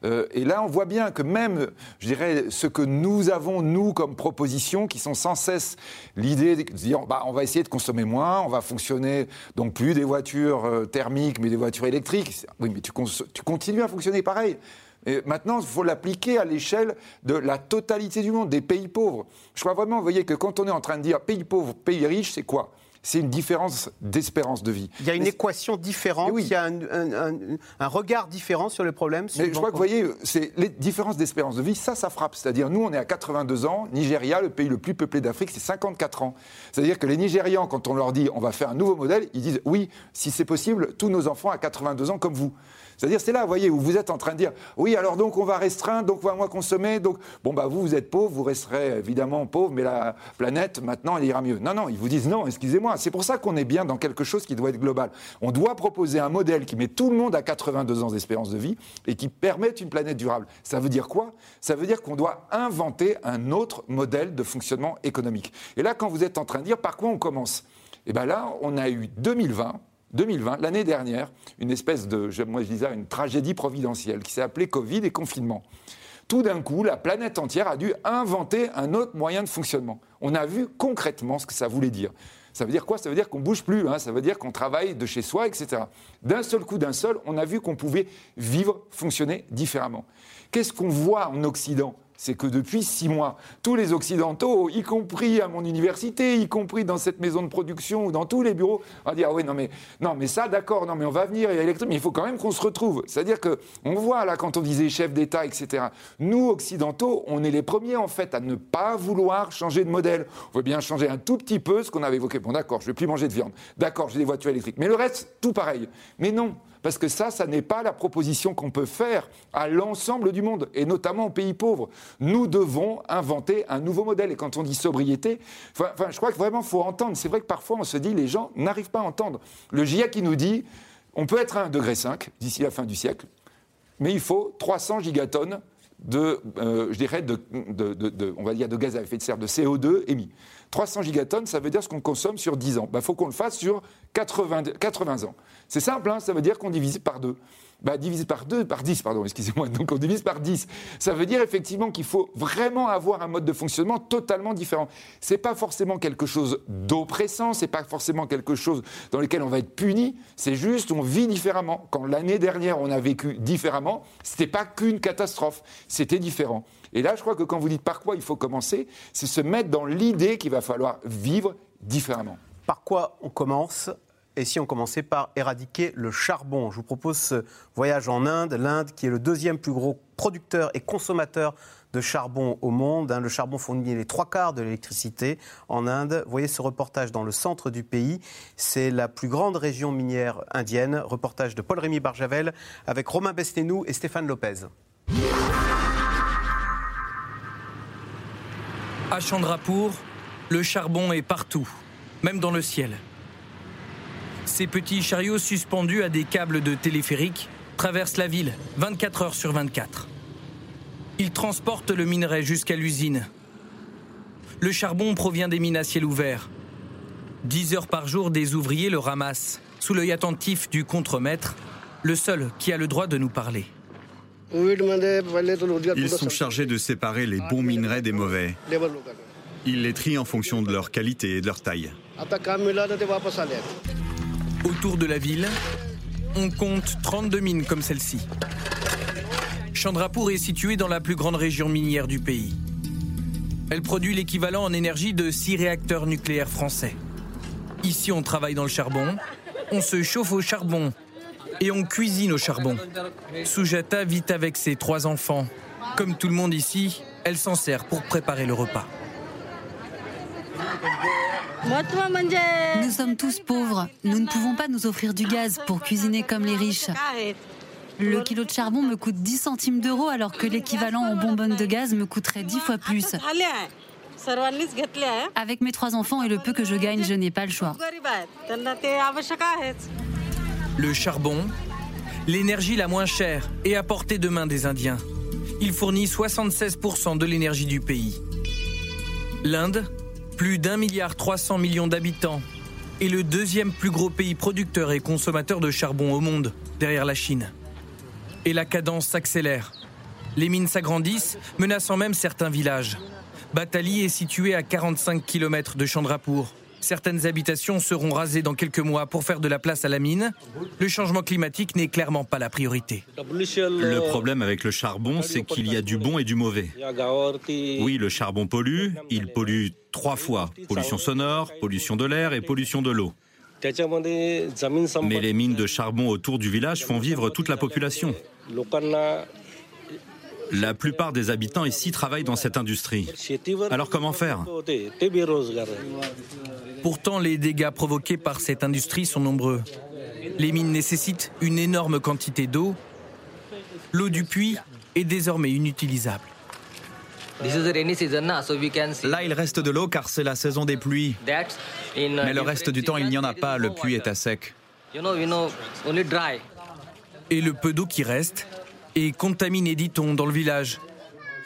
Euh, et là, on voit bien que même, je dirais, ce que nous avons, nous, comme proposition, qui sont sans cesse l'idée de dire, bah, on va essayer de consommer moins, on va fonctionner, donc plus des voitures euh, thermiques, mais des voitures électriques. Oui, mais tu, tu continues à fonctionner pareil. Et maintenant, il faut l'appliquer à l'échelle de la totalité du monde, des pays pauvres. Je crois vraiment, vous voyez, que quand on est en train de dire pays pauvre, pays riche, c'est quoi? C'est une différence d'espérance de vie. Il y a une équation différente, il y a un, regard différent sur le problème. Mais je crois que vous voyez, c'est les différences d'espérance de vie, ça, ça frappe. C'est-à-dire, nous, on est à 82 ans, Nigeria, le pays le plus peuplé d'Afrique, c'est 54 ans. C'est-à-dire que les Nigérians, quand on leur dit on va faire un nouveau modèle, ils disent oui, si c'est possible, tous nos enfants à 82 ans comme vous. C'est-à-dire, c'est là, vous voyez, où vous êtes en train de dire, oui, alors donc on va restreindre, donc on va moins consommer, donc, bon, bah vous, vous êtes pauvre, vous resterez évidemment pauvre, mais la planète, maintenant, elle ira mieux. Non, non, ils vous disent, non, excusez-moi, c'est pour ça qu'on est bien dans quelque chose qui doit être global. On doit proposer un modèle qui met tout le monde à 82 ans d'espérance de vie et qui permette une planète durable. Ça veut dire quoi? Ça veut dire qu'on doit inventer un autre modèle de fonctionnement économique. Et là, quand vous êtes en train de dire par quoi on commence? Eh bien là, on a eu 2020 2020, l'année dernière, une espèce de, moi je disais, une tragédie providentielle qui s'est appelée Covid et confinement. Tout d'un coup, la planète entière a dû inventer un autre moyen de fonctionnement. On a vu concrètement ce que ça voulait dire. Ça veut dire quoi? Ça veut dire qu'on bouge plus, hein. ça veut dire qu'on travaille de chez soi, etc. D'un seul coup, d'un seul, on a vu qu'on pouvait vivre, fonctionner différemment. Qu'est-ce qu'on voit en Occident? C'est que depuis six mois, tous les Occidentaux, y compris à mon université, y compris dans cette maison de production ou dans tous les bureaux, on dire ah oui non mais non mais ça d'accord non mais on va venir électrique mais il faut quand même qu'on se retrouve. C'est-à-dire que on voit là quand on disait chef d'État etc. Nous Occidentaux, on est les premiers en fait à ne pas vouloir changer de modèle. On veut bien changer un tout petit peu ce qu'on avait évoqué. Bon d'accord, je vais plus manger de viande. D'accord, j'ai des voitures électriques. Mais le reste tout pareil. Mais non. Parce que ça, ça n'est pas la proposition qu'on peut faire à l'ensemble du monde, et notamment aux pays pauvres. Nous devons inventer un nouveau modèle. Et quand on dit sobriété, je crois que vraiment, il faut entendre. C'est vrai que parfois, on se dit, les gens n'arrivent pas à entendre. Le GIEC qui nous dit, on peut être à 1,5 degré d'ici la fin du siècle, mais il faut 300 gigatonnes de, euh, je dirais, de, on va dire de gaz à effet de serre, de CO2 émis. 300 gigatonnes, ça veut dire ce qu'on consomme sur 10 ans. Il bah, faut qu'on le fasse sur 80, 80 ans. C'est simple, hein, ça veut dire qu'on divise par deux bah, divisé par 2, par 10, pardon, excusez-moi, donc on divise par 10. Ça veut dire effectivement qu'il faut vraiment avoir un mode de fonctionnement totalement différent. C'est pas forcément quelque chose d'oppressant, c'est pas forcément quelque chose dans lequel on va être puni, c'est juste on vit différemment. Quand l'année dernière on a vécu différemment, c'était pas qu'une catastrophe, c'était différent. Et là, je crois que quand vous dites par quoi il faut commencer, c'est se mettre dans l'idée qu'il va falloir vivre différemment. Par quoi on commence? Et si on commençait par éradiquer le charbon? Je vous propose ce voyage en Inde, l'Inde qui est le deuxième plus gros producteur et consommateur de charbon au monde. Hein. Le charbon fournit les trois quarts de l'électricité en Inde. Voyez ce reportage dans le centre du pays. C'est la plus grande région minière indienne. Reportage de Paul-Rémy Barjavel avec Romain Bestenou et Stéphane Lopez. À Chandrapur, le charbon est partout, même dans le ciel. Ces petits chariots suspendus à des câbles de téléphérique traversent la ville 24 heures sur 24. Ils transportent le minerai jusqu'à l'usine. Le charbon provient des mines à ciel ouvert. 10 heures par jour, des ouvriers le ramassent, sous l'œil attentif du contremaître, le seul qui a le droit de nous parler. Ils sont chargés de séparer les bons minerais des mauvais. Ils les trient en fonction de leur qualité et de leur taille. Autour de la ville, on compte 32 mines comme celle-ci. Chandrapur est située dans la plus grande région minière du pays. Elle produit l'équivalent en énergie de 6 réacteurs nucléaires français. Ici, on travaille dans le charbon, on se chauffe au charbon et on cuisine au charbon. Sujata vit avec ses trois enfants. Comme tout le monde ici, elle s'en sert pour préparer le repas. Nous sommes tous pauvres. Nous ne pouvons pas nous offrir du gaz pour cuisiner comme les riches. Le kilo de charbon me coûte 10 centimes d'euros alors que l'équivalent en bonbonne de gaz me coûterait 10 fois plus. Avec mes trois enfants et le peu que je gagne, je n'ai pas le choix. Le charbon, l'énergie la moins chère est à portée de main des Indiens. Il fournit 76% de l'énergie du pays. L'Inde, plus d'un milliard 300 millions d'habitants, est le deuxième plus gros pays producteur et consommateur de charbon au monde, derrière la Chine. Et la cadence s'accélère. Les mines s'agrandissent, menaçant même certains villages. Batali est situé à 45 km de Chandrapur. Certaines habitations seront rasées dans quelques mois pour faire de la place à la mine. Le changement climatique n'est clairement pas la priorité. Le problème avec le charbon, c'est qu'il y a du bon et du mauvais. Oui, le charbon pollue. Il pollue trois fois. Pollution sonore, pollution de l'air et pollution de l'eau. Mais les mines de charbon autour du village font vivre toute la population. La plupart des habitants ici travaillent dans cette industrie. Alors comment faire? Pourtant, les dégâts provoqués par cette industrie sont nombreux. Les mines nécessitent une énorme quantité d'eau. L'eau du puits est désormais inutilisable. Là, il reste de l'eau car c'est la saison des pluies. Mais le reste du temps, il n'y en a pas, le puits est à sec. Et le peu d'eau qui reste est contaminé, dit-on, dans le village.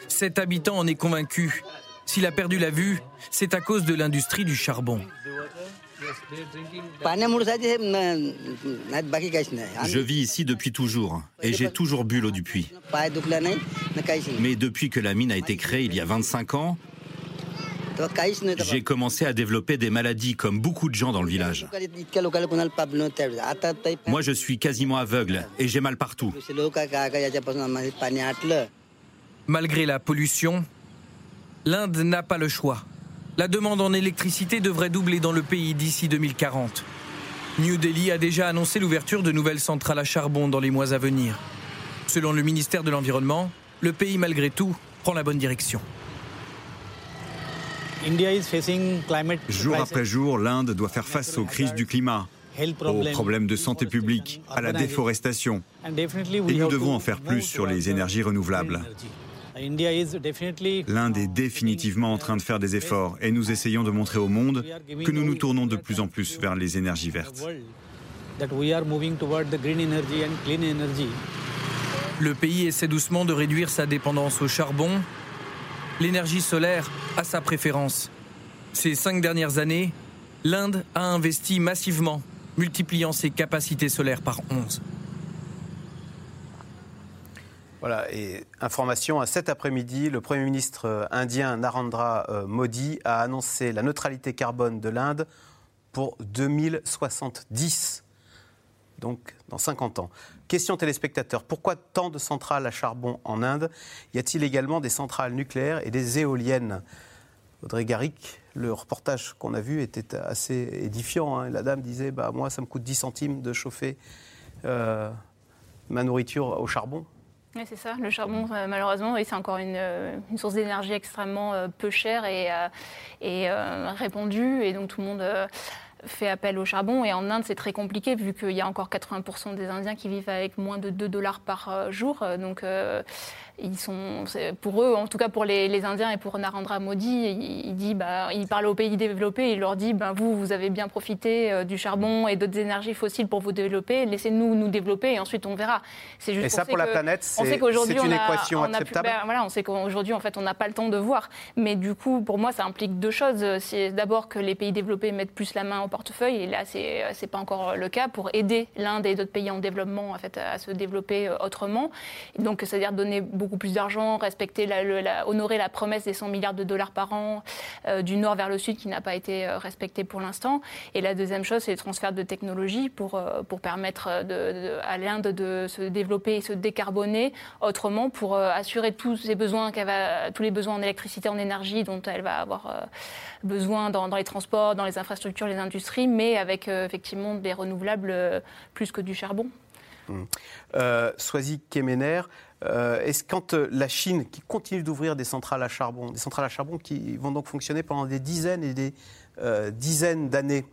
Cet habitant en est convaincu. S'il a perdu la vue, c'est à cause de l'industrie du charbon. Je vis ici depuis toujours et j'ai toujours bu l'eau du puits. Mais depuis que la mine a été créée il y a 25 ans, j'ai commencé à développer des maladies comme beaucoup de gens dans le village. Moi, je suis quasiment aveugle et j'ai mal partout. Malgré la pollution, l'Inde n'a pas le choix. La demande en électricité devrait doubler dans le pays d'ici 2040. New Delhi a déjà annoncé l'ouverture de nouvelles centrales à charbon dans les mois à venir. Selon le ministère de l'Environnement, le pays, malgré tout, prend la bonne direction. Jour après jour, l'Inde doit faire face aux crises du climat, aux problèmes de santé publique, à la déforestation. Et nous devons en faire plus sur les énergies renouvelables. L'Inde est définitivement en train de faire des efforts et nous essayons de montrer au monde que nous nous tournons de plus en plus vers les énergies vertes. Le pays essaie doucement de réduire sa dépendance au charbon. L'énergie solaire a sa préférence. Ces cinq dernières années, l'Inde a investi massivement, multipliant ses capacités solaires par 11. Voilà, et information, à cet après-midi, le Premier ministre euh, indien Narendra euh, Modi a annoncé la neutralité carbone de l'Inde pour 2070, donc dans 50 ans. Question téléspectateurs, pourquoi tant de centrales à charbon en Inde? Y a-t-il également des centrales nucléaires et des éoliennes? Audrey Garrick, le reportage qu'on a vu était assez édifiant. Hein. La dame disait bah, Moi, ça me coûte 10 centimes de chauffer euh, ma nourriture au charbon. Oui, c'est ça. Le charbon, euh, malheureusement, c'est encore une, euh, source d'énergie extrêmement peu chère et répandue. Et donc, tout le monde fait appel au charbon. Et en Inde, c'est très compliqué vu qu'il y a encore 80% des Indiens qui vivent avec moins de 2 dollars par jour. Donc, ils sont, pour eux, en tout cas pour les, Indiens et pour Narendra Modi, il, dit, bah, il parle aux pays développés, il leur dit, bah, vous, vous avez bien profité euh, du charbon et d'autres énergies fossiles pour vous développer, laissez-nous nous développer et ensuite on verra. C'est juste. Et ça, pour la planète, c'est une équation acceptable. Voilà, on sait qu'aujourd'hui, en fait, on n'a pas le temps de voir. Mais du coup, pour moi, ça implique deux choses. C'est d'abord que les pays développés mettent plus la main au portefeuille, et là, c'est c'est pas encore le cas pour aider l'Inde et d'autres pays en développement, en fait, à se développer euh, autrement. donc, c'est-à-dire donner beaucoup beaucoup plus d'argent, respecter, la, honorer la promesse des 100 milliards de dollars par an euh, du nord vers le sud qui n'a pas été euh, respectée pour l'instant. Et la deuxième chose, c'est le transfert de technologie pour, euh, pour permettre à l'Inde de se développer et se décarboner autrement pour assurer tous ses besoins, va, tous les besoins en électricité, en énergie dont elle va avoir besoin dans, les transports, dans les infrastructures, les industries, mais avec effectivement des renouvelables plus que du charbon. Mmh. Euh, Kemener, euh, est-ce quand euh, la Chine qui continue d'ouvrir des centrales à charbon, des centrales à charbon qui vont donc fonctionner pendant des dizaines et des euh, dizaines d'années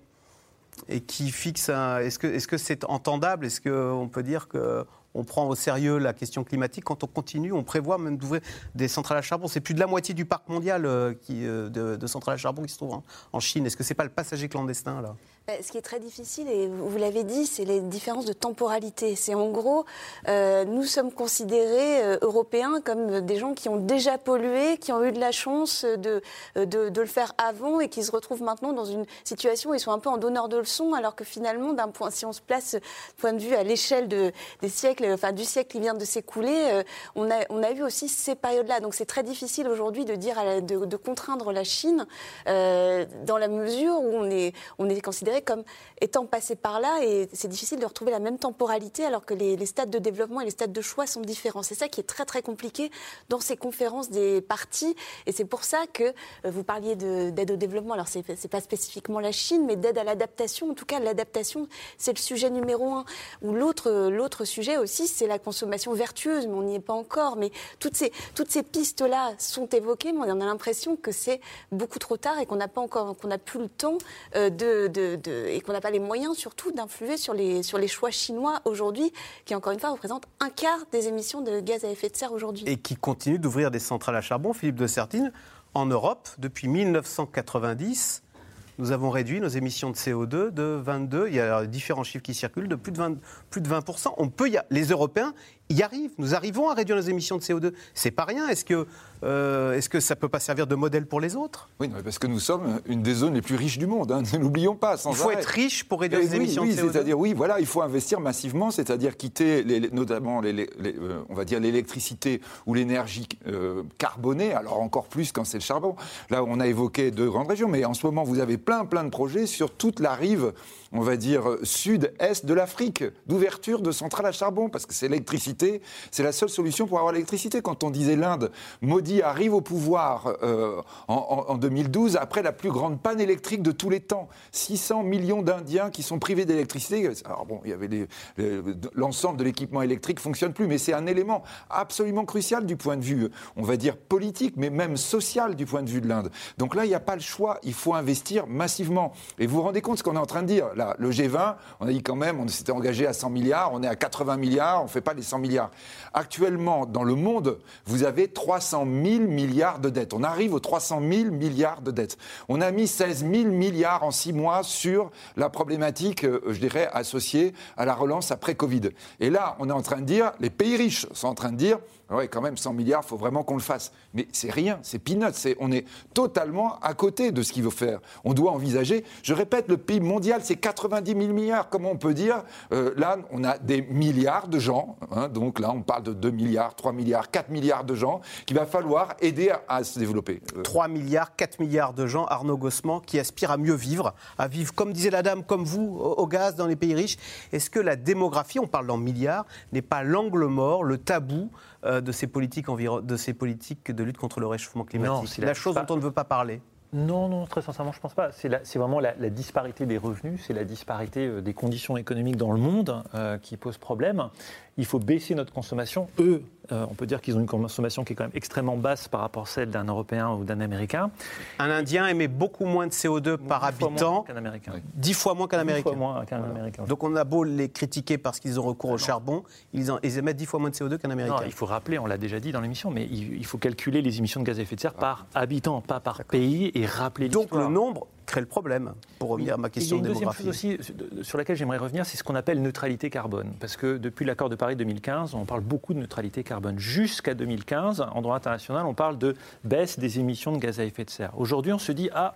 et qui fixent un, est-ce que est-ce que c'est entendable? Est-ce qu'on peut dire que on prend au sérieux la question climatique? Quand on continue, on prévoit même d'ouvrir des centrales à charbon. C'est plus de la moitié du parc mondial de, centrales à charbon qui se trouve en, Chine. Est-ce que c'est pas le passager clandestin là? Ce qui est très difficile, et vous l'avez dit, c'est les différences de temporalité. C'est en gros, euh, nous sommes considérés euh, Européens comme des gens qui ont déjà pollué, qui ont eu de la chance de, de, le faire avant et qui se retrouvent maintenant dans une situation où ils sont un peu en donneur de leçons, alors que finalement, d'un point, si on se place point de vue à l'échelle de, des siècles, enfin du siècle qui vient de s'écouler, euh, on, a, on a eu aussi ces périodes-là. Donc c'est très difficile aujourd'hui de dire, de, contraindre la Chine euh, dans la mesure où on est, on est considéré comme étant passé par là et c'est difficile de retrouver la même temporalité alors que les, stades de développement et les stades de choix sont différents. C'est ça qui est très très compliqué dans ces conférences des partis et c'est pour ça que euh, vous parliez d'aide au développement. Alors c'est pas spécifiquement la Chine, mais d'aide à l'adaptation. En tout cas, l'adaptation c'est le sujet numéro un. Ou l'autre l'autre sujet aussi c'est la consommation vertueuse, mais on n'y est pas encore. Mais toutes ces toutes ces pistes là sont évoquées, mais on a l'impression que c'est beaucoup trop tard et qu'on n'a pas encore qu'on n'a plus le temps euh, de, et qu'on n'a pas les moyens surtout d'influer sur les, sur les choix chinois aujourd'hui, qui encore une fois représentent un quart des émissions de gaz à effet de serre aujourd'hui. Et qui continuent d'ouvrir des centrales à charbon, Philippe de Sertine, en Europe depuis 1990 nous avons réduit nos émissions de CO2 de 22, il y a différents chiffres qui circulent, de plus de 20, plus de 20%. On peut les Européens y arrivent. Nous arrivons à réduire nos émissions de CO2. C'est pas rien. Est-ce que, euh, est-ce que ça peut pas servir de modèle pour les autres? Oui, parce que nous sommes une des zones les plus riches du monde. Hein. Ne l'oublions pas. il faut être riche pour réduire les émissions de CO2. C'est-à-dire, oui, voilà, il faut investir massivement, c'est-à-dire quitter notamment, les, euh, on va dire, l'électricité ou l'énergie euh, carbonée. Alors encore plus quand c'est le charbon. Là, on a évoqué deux grandes régions, mais en ce moment, vous avez plein, plein de projets sur toute la rive on va dire, sud-est de l'Afrique, d'ouverture de centrales à charbon, parce que c'est l'électricité, c'est la seule solution pour avoir l'électricité. Quand on disait l'Inde, Modi arrive au pouvoir euh, en, 2012, après la plus grande panne électrique de tous les temps, 600 millions d'Indiens qui sont privés d'électricité. Alors bon, il y avait l'ensemble de l'équipement électrique fonctionne plus, mais c'est un élément absolument crucial du point de vue, on va dire politique, mais même social du point de vue de l'Inde. Donc là, il n'y a pas le choix, il faut investir massivement. Et vous vous rendez compte ce qu'on est en train de dire le G20, on a dit quand même, on s'était engagé à 100 milliards, on est à 80 milliards, on ne fait pas les 100 milliards. Actuellement, dans le monde, vous avez 300 000 milliards de dettes. On arrive aux 300 000 milliards de dettes. On a mis 16 000 milliards en six mois sur la problématique, euh, je dirais, associée à la relance après Covid. Et là, on est en train de dire, les pays riches sont en train de dire, oui, quand même, 100 milliards, il faut vraiment qu'on le fasse. Mais c'est rien, c'est peanuts. on est totalement à côté de ce qu'il veut faire. On doit envisager, je répète, le PIB mondial, c'est 90 000 milliards. Comment on peut dire euh, Là, on a des milliards de gens. Hein, donc là, on parle de 2 milliards, 3 milliards, 4 milliards de gens qu'il va falloir aider à, se développer. 3 euh, milliards, 4 milliards de gens, Arnaud Gossement, qui aspirent à mieux vivre, à vivre, comme disait la dame, comme vous, au gaz dans les pays riches. Est-ce que la démographie, on parle en milliards, n'est pas l'angle mort, le tabou euh, de, ces politiques de ces politiques de lutte contre le réchauffement climatique C'est la, chose dont on ne veut pas parler. Non, non, très sincèrement, je ne pense pas. C'est vraiment la, disparité des revenus, c'est la disparité euh, des conditions économiques dans le monde euh, qui pose problème il faut baisser notre consommation. Eux, euh, on peut dire qu'ils ont une consommation qui est quand même extrêmement basse par rapport à celle d'un Européen ou d'un Américain. Un Indien émet beaucoup moins de CO2 par habitant. qu'un Américain. Dix fois moins qu'un Américain. Dix fois moins qu'un Américain. Donc on a beau les critiquer parce qu'ils ont recours au charbon, ils, émettent dix fois moins de CO2 qu'un Américain. il faut rappeler, on l'a déjà dit dans l'émission, mais il, faut calculer les émissions de gaz à effet de serre par habitant, pas par pays, et rappeler Donc le nombre crée le problème, pour revenir à ma question il y a une deuxième chose aussi sur laquelle j'aimerais revenir, c'est ce qu'on appelle neutralité carbone. Parce que depuis l'accord de Paris 2015, on parle beaucoup de neutralité carbone. Jusqu'à 2015, en droit international, on parle de baisse des émissions de gaz à effet de serre. Aujourd'hui, on se dit, ah,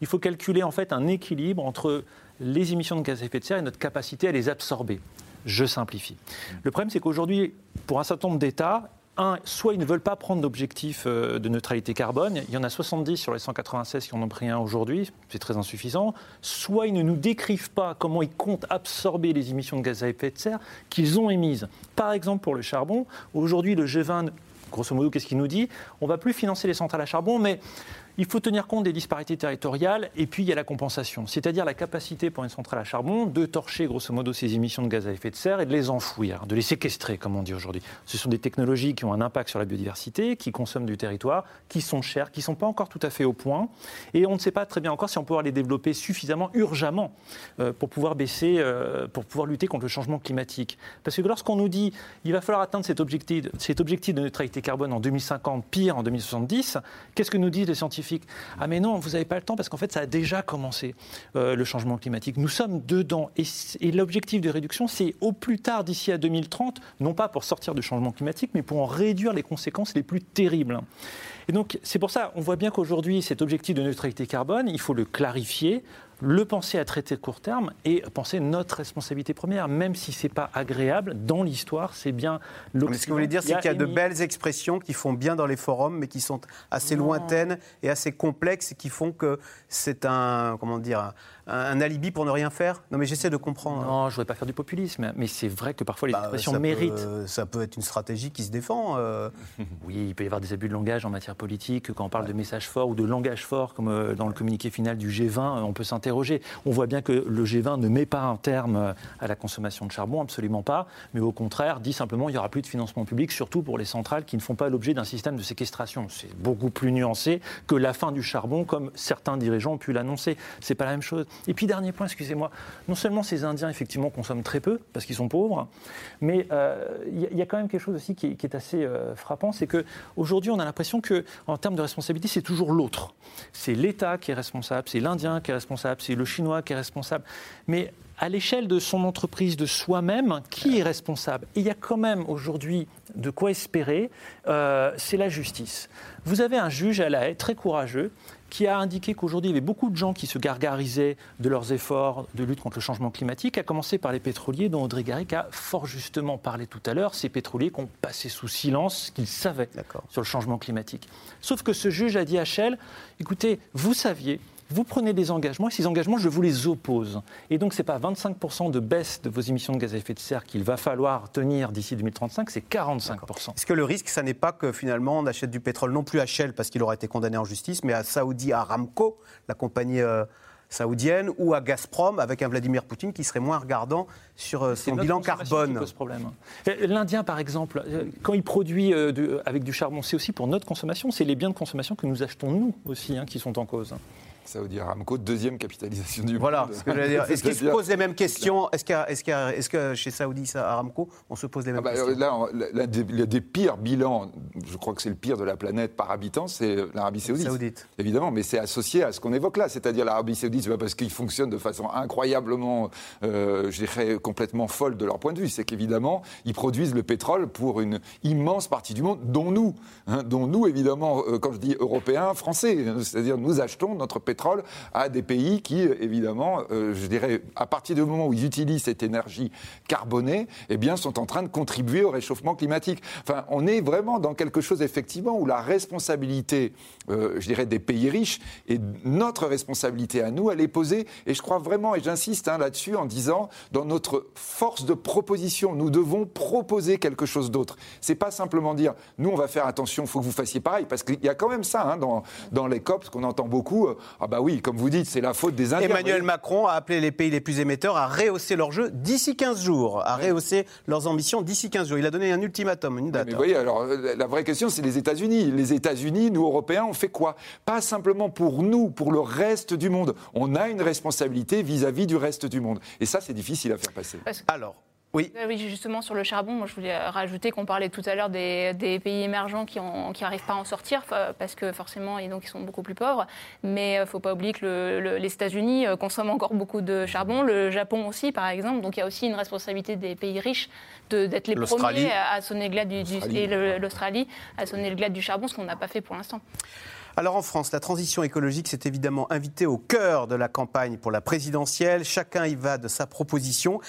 il faut calculer en fait un équilibre entre les émissions de gaz à effet de serre et notre capacité à les absorber. Je simplifie. Le problème, c'est qu'aujourd'hui, pour un certain nombre d'États, un, soit ils ne veulent pas prendre d'objectif euh, de neutralité carbone, il y en a 70 sur les 196 qui en ont pris un aujourd'hui, c'est très insuffisant, soit ils ne nous décrivent pas comment ils comptent absorber les émissions de gaz à effet de serre qu'ils ont émises. Par exemple, pour le charbon, aujourd'hui le G20 grosso modo, qu'est-ce qu'il nous dit? On ne va plus financer les centrales à charbon, mais il faut tenir compte des disparités territoriales et puis il y a la compensation, c'est-à-dire la capacité pour une centrale à charbon de torcher grosso modo ces émissions de gaz à effet de serre et de les enfouir, de les séquestrer comme on dit aujourd'hui. Ce sont des technologies qui ont un impact sur la biodiversité, qui consomment du territoire, qui sont chères, qui ne sont pas encore tout à fait au point et on ne sait pas très bien encore si on peut les développer suffisamment urgemment euh, pour pouvoir baisser, euh, pour pouvoir lutter contre le changement climatique. Parce que lorsqu'on nous dit il va falloir atteindre cet objectif, cet objectif de neutralité carbone en 2050, pire en 2070, qu'est-ce que nous disent les scientifiques? Ah mais non, vous n'avez pas le temps parce qu'en fait ça a déjà commencé euh, le changement climatique. Nous sommes dedans et, et l'objectif de réduction c'est au plus tard d'ici à 2030, non pas pour sortir du changement climatique mais pour en réduire les conséquences les plus terribles. Et donc c'est pour ça, on voit bien qu'aujourd'hui cet objectif de neutralité carbone, il faut le clarifier le penser à traiter court terme et penser notre responsabilité première, même si ce n'est pas agréable, dans l'histoire, c'est bien l'Occident. Mais ce que vous voulez dire, c'est qu'il y a de belles expressions qui font bien dans les forums, mais qui sont assez lointaines et assez complexes et qui font que c'est un, comment dire, un alibi pour ne rien faire Non, mais j'essaie de comprendre. Non, je ne voudrais pas faire du populisme, mais c'est vrai que parfois les bah, expressions méritent. ça peut être une stratégie qui se défend. Euh. oui, il peut y avoir des abus de langage en matière politique. Quand on parle de messages forts ou de langage fort, comme euh, dans le communiqué final du G20, euh, on peut On voit bien que le G20 ne met pas un terme à la consommation de charbon, absolument pas, mais au contraire dit simplement qu'il n'y aura plus de financement public, surtout pour les centrales qui ne font pas l'objet d'un système de séquestration. C'est beaucoup plus nuancé que la fin du charbon, comme certains dirigeants ont pu l'annoncer. C'est pas la même chose. Et puis, dernier point, excusez-moi, non seulement ces Indiens, effectivement, consomment très peu, parce qu'ils sont pauvres, mais euh, il y, a quand même quelque chose aussi qui, est assez euh, frappant, c'est qu'aujourd'hui, on a l'impression qu'en termes de responsabilité, c'est toujours l'autre. C'est l'État qui est responsable, c'est l'Indien qui est responsable, c'est le Chinois qui est responsable. Mais à l'échelle de son entreprise, de soi-même, qui est responsable? Et il y a quand même aujourd'hui de quoi espérer, euh, c'est la justice. Vous avez un juge à la haie très courageux qui a indiqué qu'aujourd'hui, il y avait beaucoup de gens qui se gargarisaient de leurs efforts de lutte contre le changement climatique, à commencer par les pétroliers, dont Audrey Garrick a fort justement parlé tout à l'heure, ces pétroliers qui ont passé sous silence ce qu'ils savaient sur le changement climatique. Sauf que ce juge a dit à Shell, écoutez, vous saviez, vous prenez des engagements et ces engagements, je vous les oppose. Et donc, ce n'est pas 25% de baisse de vos émissions de gaz à effet de serre qu'il va falloir tenir d'ici 2035, c'est 45%. Est-ce que le risque, ça n'est pas que finalement on achète du pétrole non plus à Shell parce qu'il aura été condamné en justice, mais à Saudi Aramco, la compagnie euh, saoudienne, ou à Gazprom avec un Vladimir Poutine qui serait moins regardant sur euh, son bilan carbone? problème. Euh, L'Indien, par exemple, quand il produit avec du charbon, c'est aussi pour notre consommation, c'est les biens de consommation que nous achetons nous aussi hein, qui sont en cause. Saudi Aramco, deuxième capitalisation du voilà, monde. ce dire. Est-ce qu'ils se posent les mêmes questions? Est-ce est est que chez Saudi Aramco, on se pose les mêmes ah bah, questions? Là, l'un des, des, pires bilans, je crois que c'est le pire de la planète par habitant, c'est l'Arabie Saoudite. Saoudite. Évidemment, mais c'est associé à ce qu'on évoque là, c'est-à-dire l'Arabie Saoudite, c'est pas parce qu'ils fonctionnent de façon incroyablement, euh, je dirais, complètement folle de leur point de vue, c'est qu'évidemment, ils produisent le pétrole pour une immense partie du monde, dont nous, hein, dont nous, évidemment, euh, quand je dis européens, français, c'est-à-dire nous achetons notre pétrole à des pays qui, évidemment, euh, je dirais, à partir du moment où ils utilisent cette énergie carbonée, eh bien, sont en train de contribuer au réchauffement climatique. Enfin, on est vraiment dans quelque chose, effectivement, où la responsabilité, euh, je dirais, des pays riches et notre responsabilité à nous, elle est posée. Et je crois vraiment, et j'insiste hein, là-dessus, en disant, dans notre force de proposition, nous devons proposer quelque chose d'autre. C'est pas simplement dire, nous, on va faire attention, il faut que vous fassiez pareil, parce qu'il y a quand même ça hein, dans, les COP, ce qu'on entend beaucoup. Euh, bah oui, comme vous dites, c'est la faute des Indiens. Emmanuel Macron a appelé les pays les plus émetteurs à rehausser leur jeu d'ici 15 jours, à rehausser leurs ambitions d'ici 15 jours. Il a donné un ultimatum, une date. Mais vous voyez, alors la vraie question, c'est les États-Unis. Les États-Unis, nous Européens, on fait quoi? Pas simplement pour nous, pour le reste du monde. On a une responsabilité vis-à-vis du reste du monde. Et ça, c'est difficile à faire passer. Alors, oui. Euh, oui, justement sur le charbon, moi je voulais rajouter qu'on parlait tout à l'heure des, pays émergents qui n'arrivent pas à en sortir parce que forcément et donc ils sont beaucoup plus pauvres. Mais il euh, ne faut pas oublier que les États-Unis euh, consomment encore beaucoup de charbon, le Japon aussi par exemple. Donc il y a aussi une responsabilité des pays riches d'être les premiers à, sonner le glas du, et l'Australie à sonner le glas du charbon, ce qu'on n'a pas fait pour l'instant. Alors en France, la transition écologique s'est évidemment invitée au cœur de la campagne pour la présidentielle. Chacun y va de sa proposition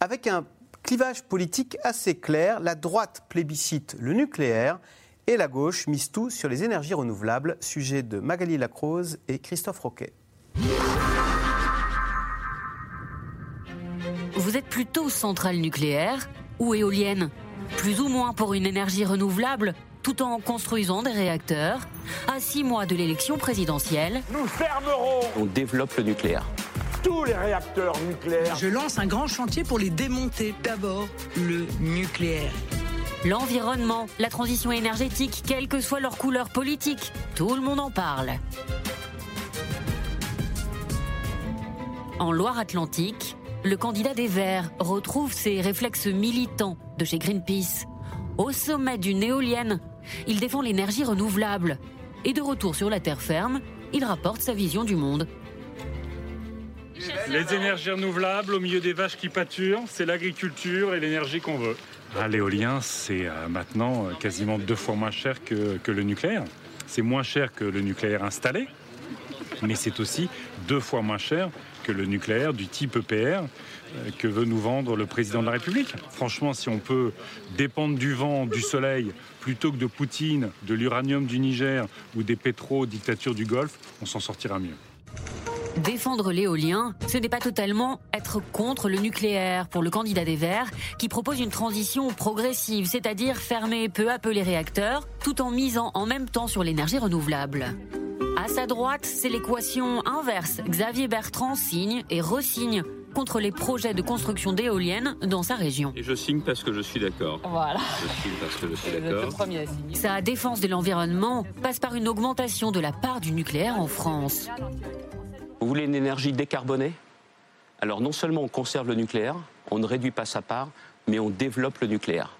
avec un clivage politique assez clair. La droite plébiscite le nucléaire et la gauche mise tout sur les énergies renouvelables. Sujet de Magali Lacrose et Christophe Roquet. Vous êtes plutôt centrale nucléaire ou éolienne? Plus ou moins pour une énergie renouvelable tout en construisant des réacteurs À six mois de l'élection présidentielle, nous fermerons On développe le nucléaire tous les réacteurs nucléaires. Je lance un grand chantier pour les démonter. D'abord, le nucléaire. L'environnement, la transition énergétique, quelle que soit leur couleur politique, tout le monde en parle. En Loire-Atlantique, le candidat des Verts retrouve ses réflexes militants de chez Greenpeace. Au sommet d'une éolienne, il défend l'énergie renouvelable. Et de retour sur la terre ferme, il rapporte sa vision du monde les énergies renouvelables au milieu des vaches qui pâturent, c'est l'agriculture et l'énergie qu'on veut. Ah, l'éolien, c'est euh, maintenant euh, quasiment deux fois moins cher que, le nucléaire. C'est moins cher que le nucléaire installé, mais c'est aussi deux fois moins cher que le nucléaire du type EPR euh, que veut nous vendre le président de la République. Franchement, si on peut dépendre du vent, du soleil, plutôt que de Poutine, de l'uranium du Niger ou des pétro-dictatures du Golfe, on s'en sortira mieux. Défendre l'éolien, ce n'est pas totalement être contre le nucléaire pour le candidat des Verts qui propose une transition progressive, c'est-à-dire fermer peu à peu les réacteurs tout en misant en même temps sur l'énergie renouvelable. À sa droite, c'est l'équation inverse. Xavier Bertrand signe et resigne contre les projets de construction d'éoliennes dans sa région. Et je signe parce que je suis d'accord. Voilà. Je signe parce que je suis d'accord. Sa défense de l'environnement passe par une augmentation de la part du nucléaire en France. Vous voulez une énergie décarbonée? Alors non seulement on conserve le nucléaire, on ne réduit pas sa part, mais on développe le nucléaire.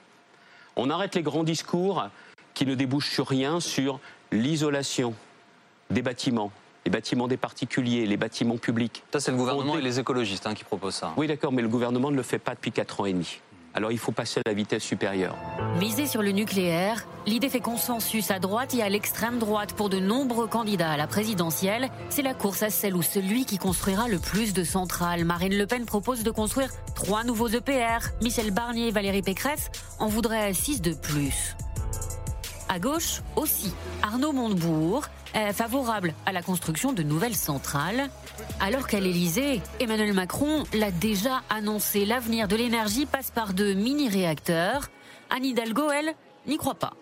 On arrête les grands discours qui ne débouchent sur rien, sur l'isolation des bâtiments, les bâtiments des particuliers, les bâtiments publics. Ça, c'est le gouvernement et les écologistes hein, qui proposent ça. Oui, d'accord, mais le gouvernement ne le fait pas depuis 4 ans et demi. Alors il faut passer à la vitesse supérieure. Miser sur le nucléaire, l'idée fait consensus à droite et à l'extrême droite pour de nombreux candidats à la présidentielle. C'est la course à celle où celui qui construira le plus de centrales. Marine Le Pen propose de construire trois nouveaux EPR. Michel Barnier et Valérie Pécresse en voudraient six de plus. À gauche aussi, Arnaud Montebourg est favorable à la construction de nouvelles centrales. Alors qu'à l'Elysée, Emmanuel Macron l'a déjà annoncé, l'avenir de l'énergie passe par de mini-réacteurs. Anne Hidalgo, elle, n'y croit pas.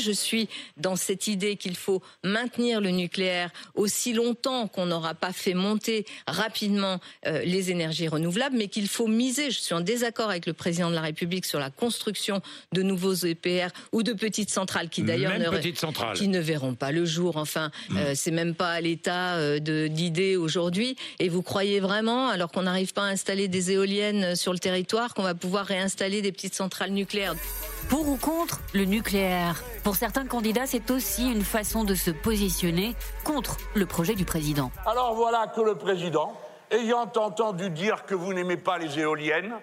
Je suis dans cette idée qu'il faut maintenir le nucléaire aussi longtemps qu'on n'aura pas fait monter rapidement euh, les énergies renouvelables, mais qu'il faut miser. Je suis en désaccord avec le président de la République sur la construction de nouveaux EPR ou de petites centrales qui d'ailleurs ne, qui ne verront pas le jour. Enfin, mmh. euh, c'est même pas à l'état euh, d'idée aujourd'hui. Et vous croyez vraiment, alors qu'on n'arrive pas à installer des éoliennes sur le territoire, qu'on va pouvoir réinstaller des petites centrales nucléaires? Pour ou contre le nucléaire? Pour certains candidats, c'est aussi une façon de se positionner contre le projet du président. Alors voilà que le président, ayant entendu dire que vous n'aimez pas les éoliennes,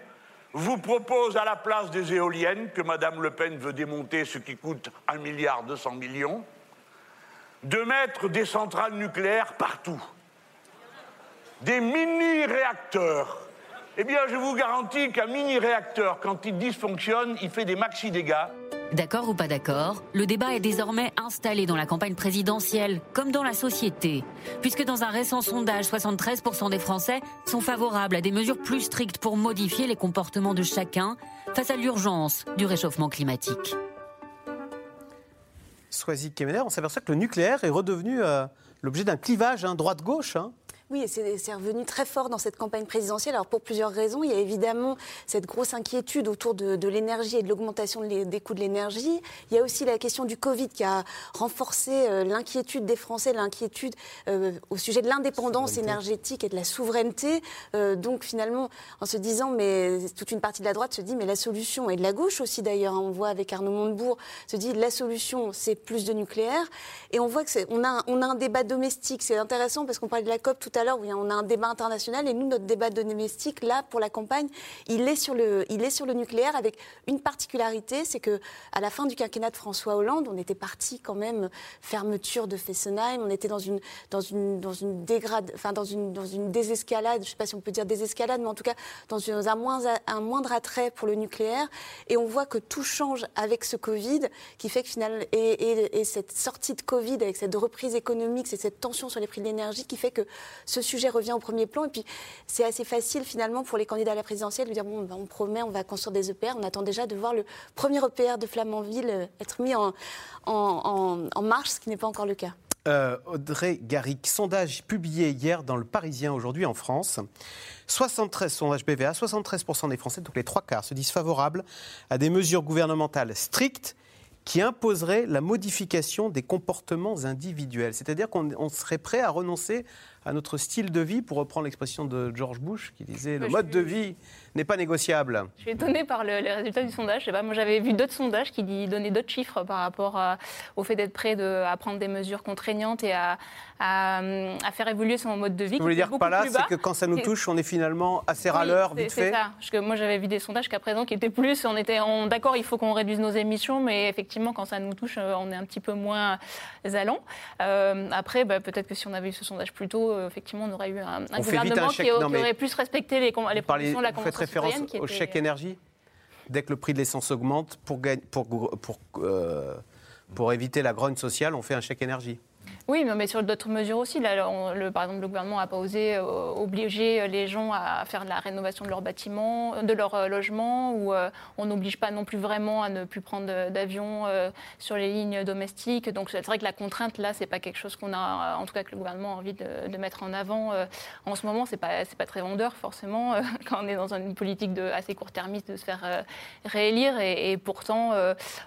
vous propose à la place des éoliennes que Mme Le Pen veut démonter, ce qui coûte 1 milliard 200 millions, de mettre des centrales nucléaires partout. Des mini-réacteurs. Eh bien, je vous garantis qu'un mini-réacteur, quand il dysfonctionne, il fait des maxi-dégâts. D'accord ou pas d'accord, le débat est désormais installé dans la campagne présidentielle, comme dans la société. Puisque dans un récent sondage, 73% des Français sont favorables à des mesures plus strictes pour modifier les comportements de chacun face à l'urgence du réchauffement climatique. Soisy Kemener, on s'aperçoit que le nucléaire est redevenu euh, l'objet d'un clivage hein, droite-gauche. Hein. Oui, c'est revenu très fort dans cette campagne présidentielle. Alors pour plusieurs raisons, il y a évidemment cette grosse inquiétude autour de, l'énergie et de l'augmentation des coûts de l'énergie. Il y a aussi la question du Covid qui a renforcé euh, l'inquiétude des Français, l'inquiétude euh, au sujet de l'indépendance énergétique et de la souveraineté. Euh, donc finalement, en se disant, mais toute une partie de la droite se dit, mais la solution, et de la gauche aussi d'ailleurs, hein, on voit avec Arnaud Montebourg, se dit, la solution, c'est plus de nucléaire. Et on voit que on a, on a un débat domestique. C'est intéressant parce qu'on parlait de la COP tout à l'heure, où on a un débat international, et nous, notre débat domestique, là, pour la campagne, il est sur le, nucléaire avec une particularité, c'est que à la fin du quinquennat de François Hollande, on était parti quand même fermeture de Fessenheim, on était dans une, dégrade, enfin dans une, désescalade, je ne sais pas si on peut dire désescalade, mais en tout cas dans un moindre attrait pour le nucléaire, et on voit que tout change avec ce Covid, qui fait que finalement, et, et cette sortie de Covid avec cette reprise économique, c'est cette tension sur les prix de l'énergie qui fait que ce sujet revient au premier plan. Et puis, c'est assez facile, finalement, pour les candidats à la présidentielle de dire bon, ben, on promet, on va construire des EPR. On attend déjà de voir le premier EPR de Flamanville euh, être mis en, marche, ce qui n'est pas encore le cas. Euh, Audrey Garrick, sondage publié hier dans le Parisien aujourd'hui en France. 73 sondages BVA, 73% des Français, donc les trois quarts, se disent favorables à des mesures gouvernementales strictes qui imposeraient la modification des comportements individuels. C'est-à-dire qu'on serait prêt à renoncer à notre style de vie, pour reprendre l'expression de George Bush, qui disait le mode de vie n'est pas négociable. Je suis étonnée par les résultats du sondage. Je pas, moi, j'avais vu d'autres sondages qui donnaient d'autres chiffres par rapport au fait d'être prêt de, à prendre des mesures contraignantes et à, à, faire évoluer son mode de vie. Vous voulez dire pas là, c'est que quand ça nous touche, on est finalement assez râleur, vite fait C'est ça. Parce que moi, j'avais vu des sondages qu'à présent qui étaient plus. On était d'accord, il faut qu'on réduise nos émissions, mais effectivement, quand ça nous touche, euh, on est un petit peu moins allant. Euh, après, bah, peut-être que si on avait eu ce sondage plus tôt, euh, effectivement, on aurait eu un, gouvernement qui, aurait plus respecté les, les propositions de la Convention référence au chèque énergie Dès que le prix de l'essence augmente, pour, pour, pour, euh, pour éviter la grogne sociale, on fait un chèque énergie. Oui, mais sur d'autres mesures aussi. Par exemple, le gouvernement n'a pas osé euh, obliger les gens à faire la rénovation de leur bâtiment, de leur euh, logement, ou euh, on n'oblige pas non plus vraiment à ne plus prendre d'avion sur les lignes domestiques. Donc c'est vrai que la contrainte, là, c'est pas quelque chose qu'on a, en tout cas que le gouvernement a envie de, mettre en avant en ce moment. C'est pas, pas très vendeur forcément quand on est dans une politique de, assez court-termiste de se faire réélire. Et, pourtant,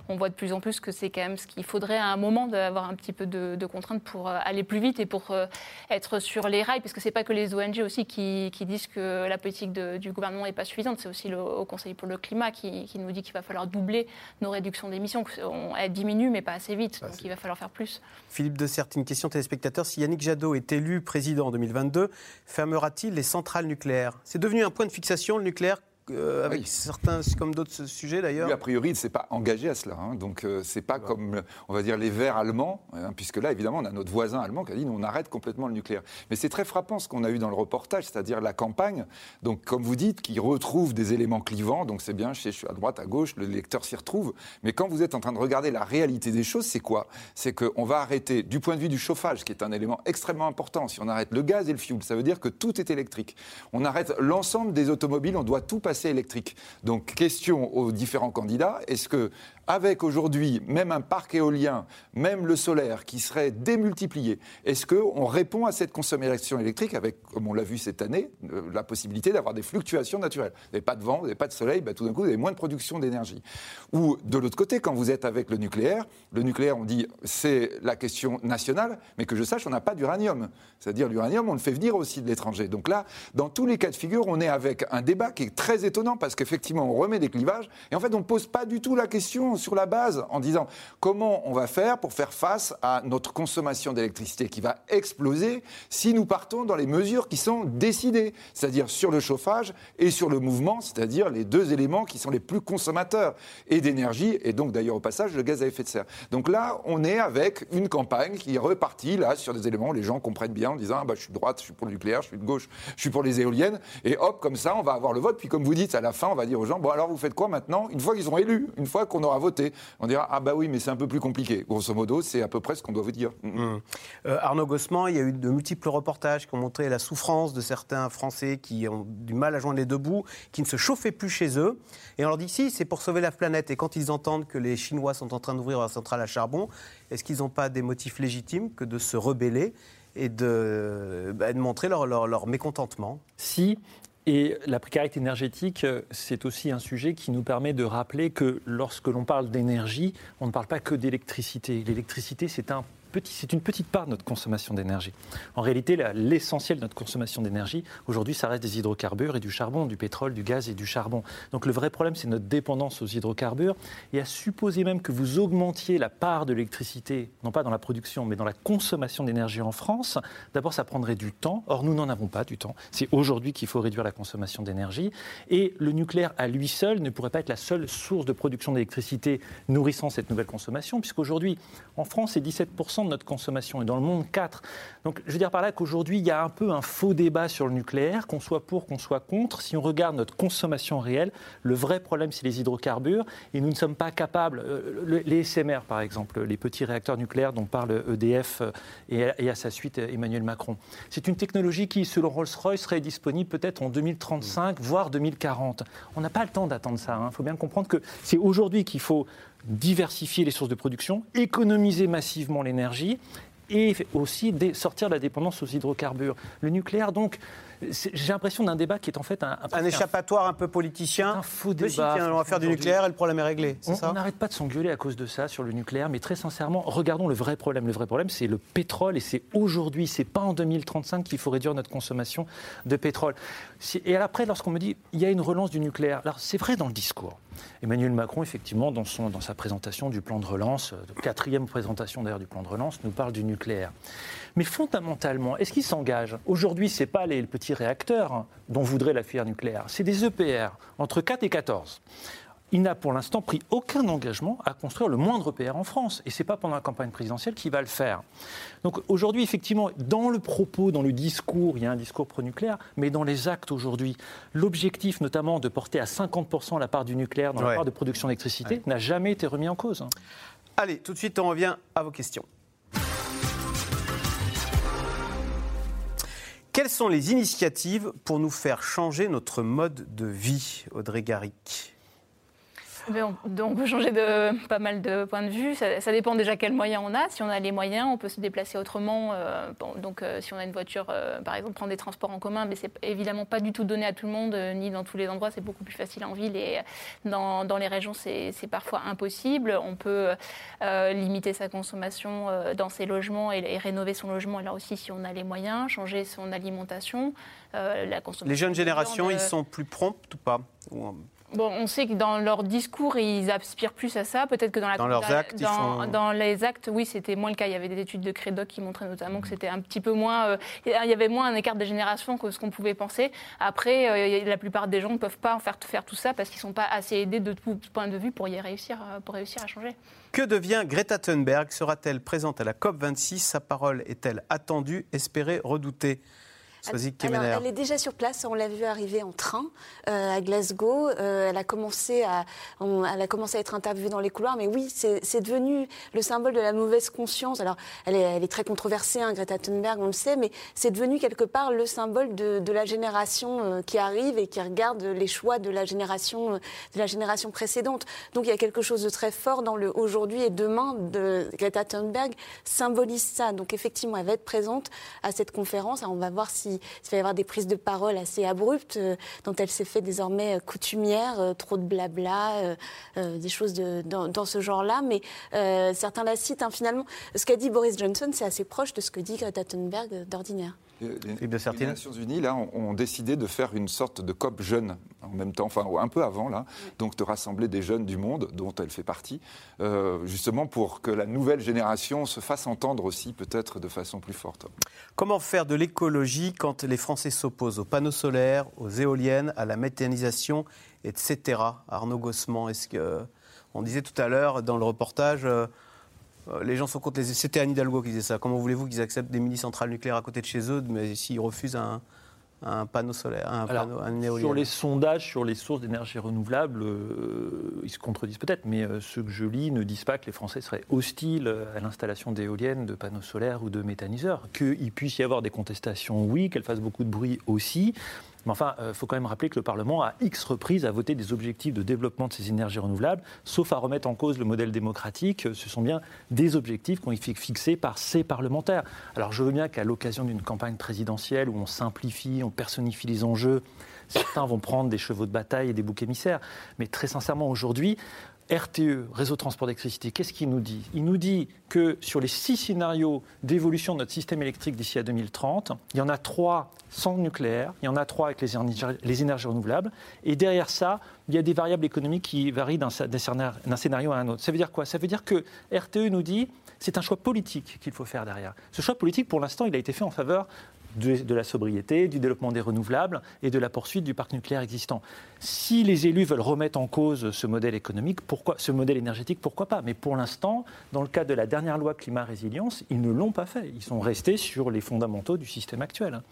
on voit de plus en plus que c'est quand même ce qu'il faudrait à un moment d'avoir un petit peu de contrainte pour euh, aller plus vite et pour euh, être sur les rails, parce que c'est pas que les ONG aussi qui, disent que la politique du gouvernement n'est pas suffisante, c'est aussi le Haut Conseil pour le climat qui, nous dit qu'il va falloir doubler nos réductions d'émissions. Elles diminuent, mais pas assez vite, donc il va falloir faire plus. Philippe de une question téléspectateur. Si Yannick Jadot est élu président en 2022, fermera-t-il les centrales nucléaires? C'est devenu un point de fixation, le nucléaire euh, avec certains, comme d'autres sujets d'ailleurs. a priori, il ne s'est pas engagé à cela. Hein. donc, euh, c'est pas comme, on va dire, les Verts allemands, hein, puisque là, évidemment, on a notre voisin allemand qui a dit on arrête complètement le nucléaire. Mais c'est très frappant ce qu'on a eu dans le reportage, c'est-à-dire la campagne, donc, comme vous dites, qui retrouve des éléments clivants. Donc, c'est bien, je suis à droite, à gauche, le lecteur s'y retrouve. Mais quand vous êtes en train de regarder la réalité des choses, c'est quoi? C'est qu'on va arrêter, du point de vue du chauffage, qui est un élément extrêmement important, si on arrête le gaz et le fioul, ça veut dire que tout est électrique. On arrête l'ensemble des automobiles, on doit tout passer Donc, question aux différents candidats, est-ce que avec aujourd'hui même un parc éolien, même le solaire qui serait démultiplié, est-ce qu'on répond à cette consommation électrique avec, comme on l'a vu cette année, euh, la possibilité d'avoir des fluctuations naturelles? Vous n'avez pas de vent, vous n'avez pas de soleil, bah, tout d'un coup, vous avez moins de production d'énergie. Ou de l'autre côté, quand vous êtes avec le nucléaire, le nucléaire, on dit c'est la question nationale, mais que je sache, on n'a pas d'uranium. C'est-à-dire l'uranium, on le fait venir aussi de l'étranger. Donc là, dans tous les cas de figure, on est avec un débat qui est très étonnant parce qu'effectivement, on remet des clivages et en fait, on ne pose pas du tout la question sur la base en disant comment on va faire pour faire face à notre consommation d'électricité qui va exploser si nous partons dans les mesures qui sont décidées, c'est-à-dire sur le chauffage et sur le mouvement, c'est-à-dire les deux éléments qui sont les plus consommateurs et d'énergie et donc d'ailleurs au passage le gaz à effet de serre. Donc là, on est avec une campagne qui est repartie là sur des éléments où les gens comprennent bien en disant ah bah, je suis de droite, je suis pour le nucléaire, je suis de gauche, je suis pour les éoliennes et hop comme ça on va avoir le vote puis comme vous dites à la fin on va dire aux gens bon alors vous faites quoi maintenant une fois qu'ils sont élus, une fois qu'on aura voté on dira ah bah oui, mais c'est un peu plus compliqué. Grosso modo, c'est à peu près ce qu'on doit vous dire. Mmh. Euh, Arnaud Gossement, il y a eu de multiples reportages qui ont montré la souffrance de certains Français qui ont du mal à joindre les deux bouts, qui ne se chauffaient plus chez eux. Et on leur dit si, c'est pour sauver la planète. Et quand ils entendent que les Chinois sont en train d'ouvrir leur centrale à charbon, est-ce qu'ils n'ont pas des motifs légitimes que de se rebeller et de, bah, de montrer leur, leur, leur mécontentement? Si, et la précarité énergétique, c'est aussi un sujet qui nous permet de rappeler que lorsque l'on parle d'énergie, on ne parle pas que d'électricité. L'électricité, c'est un c'est une petite part de notre consommation d'énergie. En réalité, l'essentiel de notre consommation d'énergie, aujourd'hui, ça reste des hydrocarbures et du charbon, du pétrole, du gaz et du charbon. Donc le vrai problème, c'est notre dépendance aux hydrocarbures. Et à supposer même que vous augmentiez la part de l'électricité, non pas dans la production, mais dans la consommation d'énergie en France, d'abord, ça prendrait du temps. Or, nous n'en avons pas du temps. C'est aujourd'hui qu'il faut réduire la consommation d'énergie. Et le nucléaire, à lui seul, ne pourrait pas être la seule source de production d'électricité nourrissant cette nouvelle consommation, puisqu'aujourd'hui, en France, c'est 17% de notre consommation et dans le monde 4. Donc je veux dire par là qu'aujourd'hui, il y a un peu un faux débat sur le nucléaire, qu'on soit pour, qu'on soit contre. Si on regarde notre consommation réelle, le vrai problème, c'est les hydrocarbures et nous ne sommes pas capables, euh, les SMR par exemple, les petits réacteurs nucléaires dont parle EDF euh, et à sa suite Emmanuel Macron. C'est une technologie qui, selon Rolls-Royce, serait disponible peut-être en 2035, voire 2040. On n'a pas le temps d'attendre ça. Il hein. faut bien comprendre que c'est aujourd'hui qu'il faut diversifier les sources de production, économiser massivement l'énergie et aussi sortir de la dépendance aux hydrocarbures. Le nucléaire, donc, j'ai l'impression d'un débat qui est en fait un, un, échappatoire un peu politicien. Un faux débat. on va faire du nucléaire et le problème est réglé. on n'arrête pas de s'engueuler à cause de ça sur le nucléaire, mais très sincèrement, regardons le vrai problème. Le vrai problème, c'est le pétrole et c'est aujourd'hui, c'est pas en 2035 qu'il faut réduire notre consommation de pétrole. Et après, lorsqu'on me dit il y a une relance du nucléaire, alors c'est vrai dans le discours. Emmanuel Macron, effectivement, dans, son, dans sa présentation du plan de relance, euh, quatrième présentation d'ailleurs du plan de relance, nous parle du nucléaire. Mais fondamentalement, est-ce qu'il s'engage Aujourd'hui, ce n'est pas les petits réacteurs dont voudrait la filière nucléaire, c'est des EPR, entre 4 et 14 il n'a pour l'instant pris aucun engagement à construire le moindre EPR en France. Et ce n'est pas pendant la campagne présidentielle qu'il va le faire. Donc aujourd'hui, effectivement, dans le propos, dans le discours, il y a un discours pro-nucléaire, mais dans les actes aujourd'hui, l'objectif notamment de porter à 50% la part du nucléaire dans la part de production d'électricité n'a jamais été remis en cause. Allez, tout de suite, on revient à vos questions. Quelles sont les initiatives pour nous faire changer notre mode de vie, Audrey Garrick? Donc, on peut changer de pas mal de points de vue. Ça, dépend déjà quels moyens on a. Si on a les moyens, on peut se déplacer autrement. Euh, donc, euh, si on a une voiture, euh, par exemple, prendre des transports en commun, mais c'est évidemment pas du tout donné à tout le monde, ni dans tous les endroits. C'est beaucoup plus facile en ville et dans, dans les régions, c'est parfois impossible. On peut limiter sa consommation dans ses logements et, rénover son logement, là aussi, si on a les moyens, changer son alimentation. la consommation les jeunes générations, ils sont plus promptes ou pas? Bon, on sait que dans leur discours, ils aspirent plus à ça. Peut-être que dans, la, dans leurs actes, dans, dans, les actes, oui, c'était moins le cas. Il y avait des études de Crédoc qui montraient notamment que c'était un petit peu moins. Euh, il y avait moins un écart de génération que ce qu'on pouvait penser. Après, euh, la plupart des gens ne peuvent pas en faire, faire tout ça parce qu'ils ne sont pas assez aidés de tout point de vue pour y réussir, euh, pour réussir à changer. Que devient Greta Thunberg? Sera-t-elle présente à la COP26 Sa parole est-elle attendue, espérée, redoutée? Elle est déjà sur place, on l'a vu arriver en train euh, à Glasgow. Euh, elle, a commencé à, elle a commencé à être interviewée dans les couloirs, mais oui, c'est devenu le symbole de la mauvaise conscience. Alors, elle est, elle est très controversée, hein, Greta Thunberg, on le sait, mais c'est devenu quelque part le symbole de, de la génération euh, qui arrive et qui regarde les choix de la génération, de la génération précédente. Donc, il y a quelque chose de très fort dans le aujourd'hui et demain de Greta Thunberg symbolise ça. Donc, effectivement, elle va être présente à cette conférence. Alors, on va voir si il, va y avoir des prises de parole assez abruptes, euh, dont elle s'est fait désormais euh, coutumière, euh, trop de blabla, des choses de, dans, ce genre-là. Mais certains la citent. Hein, finalement, ce qu'a dit Boris Johnson, c'est assez proche de ce que dit Greta Thunberg d'ordinaire. Les, Nations Unies là, ont, décidé de faire une sorte de COP jeune en même temps, enfin un peu avant là, donc de rassembler des jeunes du monde dont elle fait partie, euh, justement pour que la nouvelle génération se fasse entendre aussi peut-être de façon plus forte. Comment faire de l'écologie quand les Français s'opposent aux panneaux solaires, aux éoliennes, à la méthanisation, etc. Arnaud Gossement, est-ce que on disait tout à l'heure dans le reportage. Euh, euh, les gens sont contre les. C'était Anne Hidalgo qui disait ça. Comment voulez-vous qu'ils acceptent des mini-centrales nucléaires à côté de chez eux, mais s'ils refusent un, panneau solaire, un, panneau, un éolien Sur les sondages sur les sources d'énergie renouvelable, euh, ils se contredisent peut-être, mais euh, ceux que je lis ne disent pas que les Français seraient hostiles à l'installation d'éoliennes, de panneaux solaires ou de méthaniseurs. Qu'il puisse y avoir des contestations, oui, qu'elles fassent beaucoup de bruit aussi. Mais enfin, il euh, faut quand même rappeler que le Parlement, a X reprises, a voté des objectifs de développement de ces énergies renouvelables, sauf à remettre en cause le modèle démocratique. Ce sont bien des objectifs qui ont fixés par ces parlementaires. Alors je veux bien qu'à l'occasion d'une campagne présidentielle où on simplifie, on personnifie les enjeux, certains vont prendre des chevaux de bataille et des boucs émissaires. Mais très sincèrement, aujourd'hui, RTE, Réseau Transport d'électricité, qu'est-ce qu'il nous dit? Il nous dit que sur les six scénarios d'évolution de notre système électrique d'ici à 2030, il y en a trois sans nucléaire, il y en a trois avec les énergies, renouvelables, et derrière ça, il y a des variables économiques qui varient d'un scénario à un autre. Ça veut dire quoi? Ça veut dire que RTE nous dit c'est un choix politique qu'il faut faire derrière. Ce choix politique, pour l'instant, il a été fait en faveur de, la sobriété, du développement des renouvelables et de la poursuite du parc nucléaire existant. Si les élus veulent remettre en cause ce modèle économique, pourquoi, ce modèle énergétique, pourquoi pas? Mais pour l'instant, dans le cadre de la dernière loi climat-résilience, ils ne l'ont pas fait. Ils sont restés sur les fondamentaux du système actuel.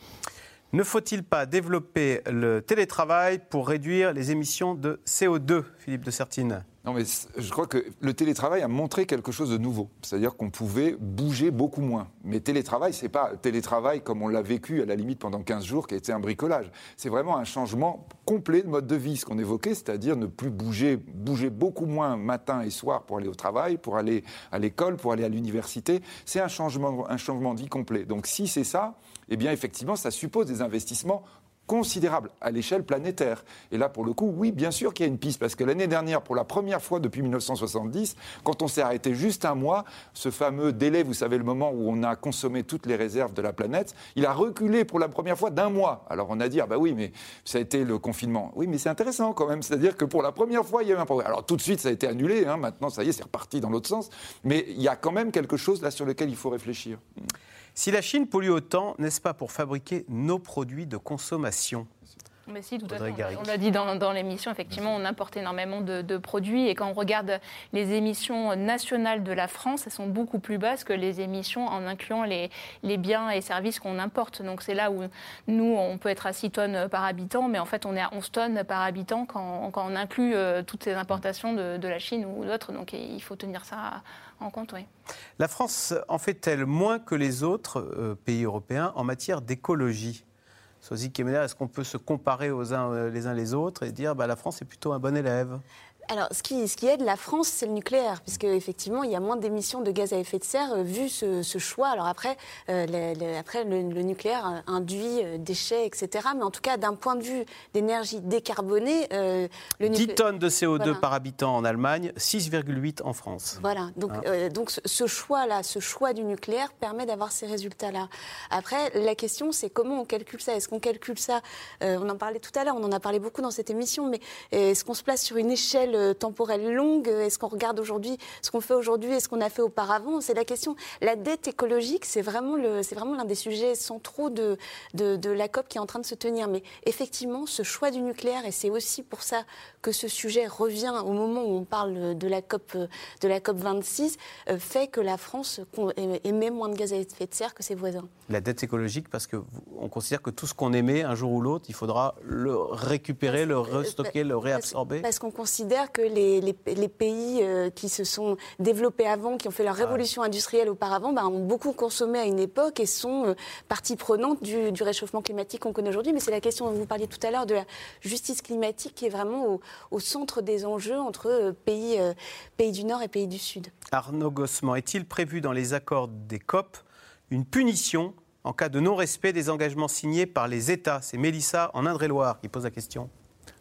Ne faut-il pas développer le télétravail pour réduire les émissions de CO2, Philippe de Sertine? Non, mais je crois que le télétravail a montré quelque chose de nouveau. C'est-à-dire qu'on pouvait bouger beaucoup moins. Mais télétravail, c'est pas télétravail comme on l'a vécu à la limite pendant 15 jours, qui a été un bricolage. C'est vraiment un changement complet de mode de vie, ce qu'on évoquait, c'est-à-dire ne plus bouger, bouger beaucoup moins matin et soir pour aller au travail, pour aller à l'école, pour aller à l'université. C'est un changement, un changement de vie complet. Donc si c'est ça, eh bien effectivement, ça suppose des investissements considérable à l'échelle planétaire. Et là, pour le coup, oui, bien sûr qu'il y a une piste, parce que l'année dernière, pour la première fois depuis 1970, quand on s'est arrêté juste un mois, ce fameux délai, vous savez, le moment où on a consommé toutes les réserves de la planète, il a reculé pour la première fois d'un mois. Alors on a dit, ah bah oui, mais ça a été le confinement. Oui, mais c'est intéressant quand même, c'est-à-dire que pour la première fois, il y a eu un progrès. Alors tout de suite, ça a été annulé, hein. maintenant, ça y est, c'est reparti dans l'autre sens, mais il y a quand même quelque chose là sur lequel il faut réfléchir. Si la Chine pollue autant, n'est-ce pas pour fabriquer nos produits de consommation? Mais si, tout à fait. On l'a dit dans, l'émission, effectivement, on importe énormément de, produits. Et quand on regarde les émissions nationales de la France, elles sont beaucoup plus basses que les émissions en incluant les, biens et services qu'on importe. Donc c'est là où nous, on peut être à 6 tonnes par habitant, mais en fait, on est à 11 tonnes par habitant quand, on inclut euh, toutes ces importations de, la Chine ou d'autres. Donc il faut tenir ça en compte, oui. La France en fait-elle moins que les autres euh, pays européens en matière d'écologie? Sozy Kemener, est-ce qu'on peut se comparer euh, les uns les autres et dire bah, la France est plutôt un bon élève? Alors, ce qui, ce qui, aide la France, c'est le nucléaire, puisque effectivement, il y a moins d'émissions de gaz à effet de serre euh, vu ce, choix. Alors après, euh, le, après le, nucléaire induit euh, déchets, etc. Mais en tout cas, d'un point de vue d'énergie décarbonée, le 10 tonnes de CO2 par habitant en Allemagne, 6,8 en France. Voilà. Donc, hein. donc ce choix-là, ce choix du nucléaire permet d'avoir ces résultats-là. Après, la question, c'est comment on calcule ça? Est-ce qu'on calcule ça? On en parlait tout à l'heure, on en a parlé beaucoup dans cette émission, mais est-ce qu'on se place sur une échelle échelle temporelle longue Est-ce qu'on regarde aujourd'hui ce qu'on fait aujourd'hui et ce qu'on a fait auparavant? C'est la question. La dette écologique, c'est vraiment l'un des sujets centraux de, de, de la COP qui est en train de se tenir. Mais effectivement, ce choix du nucléaire, et c'est aussi pour ça que ce sujet revient au moment où on parle de la COP, de la COP 26, euh, fait que la France émet moins de gaz à effet de serre que ses voisins. La dette écologique, parce qu'on considère que tout ce qu'on émet un jour ou l'autre, il faudra le récupérer, le restocker, le réabsorber Parce, qu'on considère que les, les, pays euh, qui se sont développés avant, qui ont fait leur ah révolution industrielle auparavant, bah, ont beaucoup consommé à une époque et sont euh, partie prenante du, du réchauffement climatique qu'on connaît aujourd'hui. Mais c'est la question dont vous parliez tout à l'heure de la justice climatique qui est vraiment au, au centre des enjeux entre euh, pays, pays du Nord et pays du Sud. Arnaud Gossement, est-il prévu dans les accords des COP une punition en cas de non-respect des engagements signés par les États? C'est Mélissa en Indre-et-Loire qui pose la question.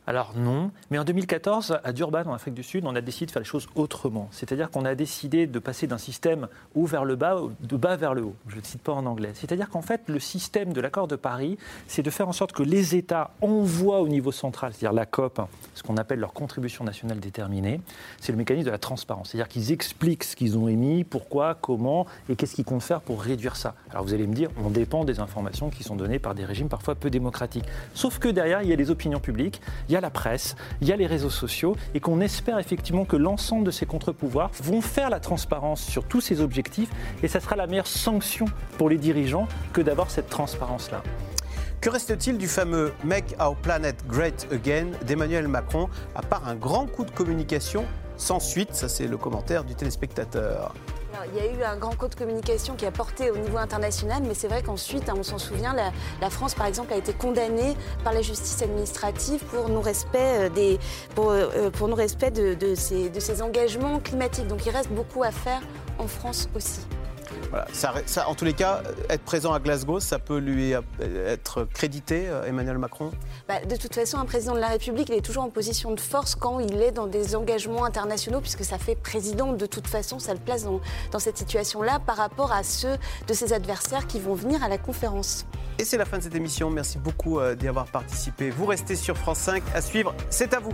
Alors non, mais en 2014, à Durban, en Afrique du Sud, on a décidé de faire les choses autrement. C'est-à-dire qu'on a décidé de passer d'un système haut vers le bas, de bas vers le haut. Je ne cite pas en anglais. C'est-à-dire qu'en fait, le système de l'accord de Paris, c'est de faire en sorte que les États envoient au niveau central, c'est-à-dire la COP, ce qu'on appelle leur contribution nationale déterminée. C'est le mécanisme de la transparence. C'est-à-dire qu'ils expliquent ce qu'ils ont émis, pourquoi, comment et qu'est-ce qu'ils comptent faire pour réduire ça. Alors vous allez me dire, on dépend des informations qui sont données par des régimes parfois peu démocratiques. Sauf que derrière, il y a les opinions publiques, la presse, il y a les réseaux sociaux, et qu'on espère effectivement que l'ensemble de ces contre-pouvoirs vont faire la transparence sur tous ces objectifs, et ça sera la meilleure sanction pour les dirigeants que d'avoir cette transparence-là. Que reste-t-il du fameux Make Our Planet Great Again d'Emmanuel Macron, à part un grand coup de communication sans suite? Ça, c'est le commentaire du téléspectateur il y a eu un grand code de communication qui a porté au niveau international, mais c'est vrai qu'ensuite, hein, on s'en souvient, la, France, par exemple, a été condamnée par la justice administrative pour euh, des, pour, euh, euh, respect de, de, ses, de ses engagements climatiques. Donc il reste beaucoup à faire en France aussi en tous les cas, être présent à Glasgow, ça peut lui être crédité, euh, Emmanuel Macron? Bah, De toute façon, un président de la République, il est toujours en position de force quand il est dans des engagements internationaux, puisque ça fait président de toute façon, ça le place dans, dans cette situation-là par rapport à ceux de ses adversaires qui vont venir à la conférence. Et c'est la fin de cette émission. Merci beaucoup euh, d'y avoir participé. Vous restez sur France 5 à suivre. C'est à vous.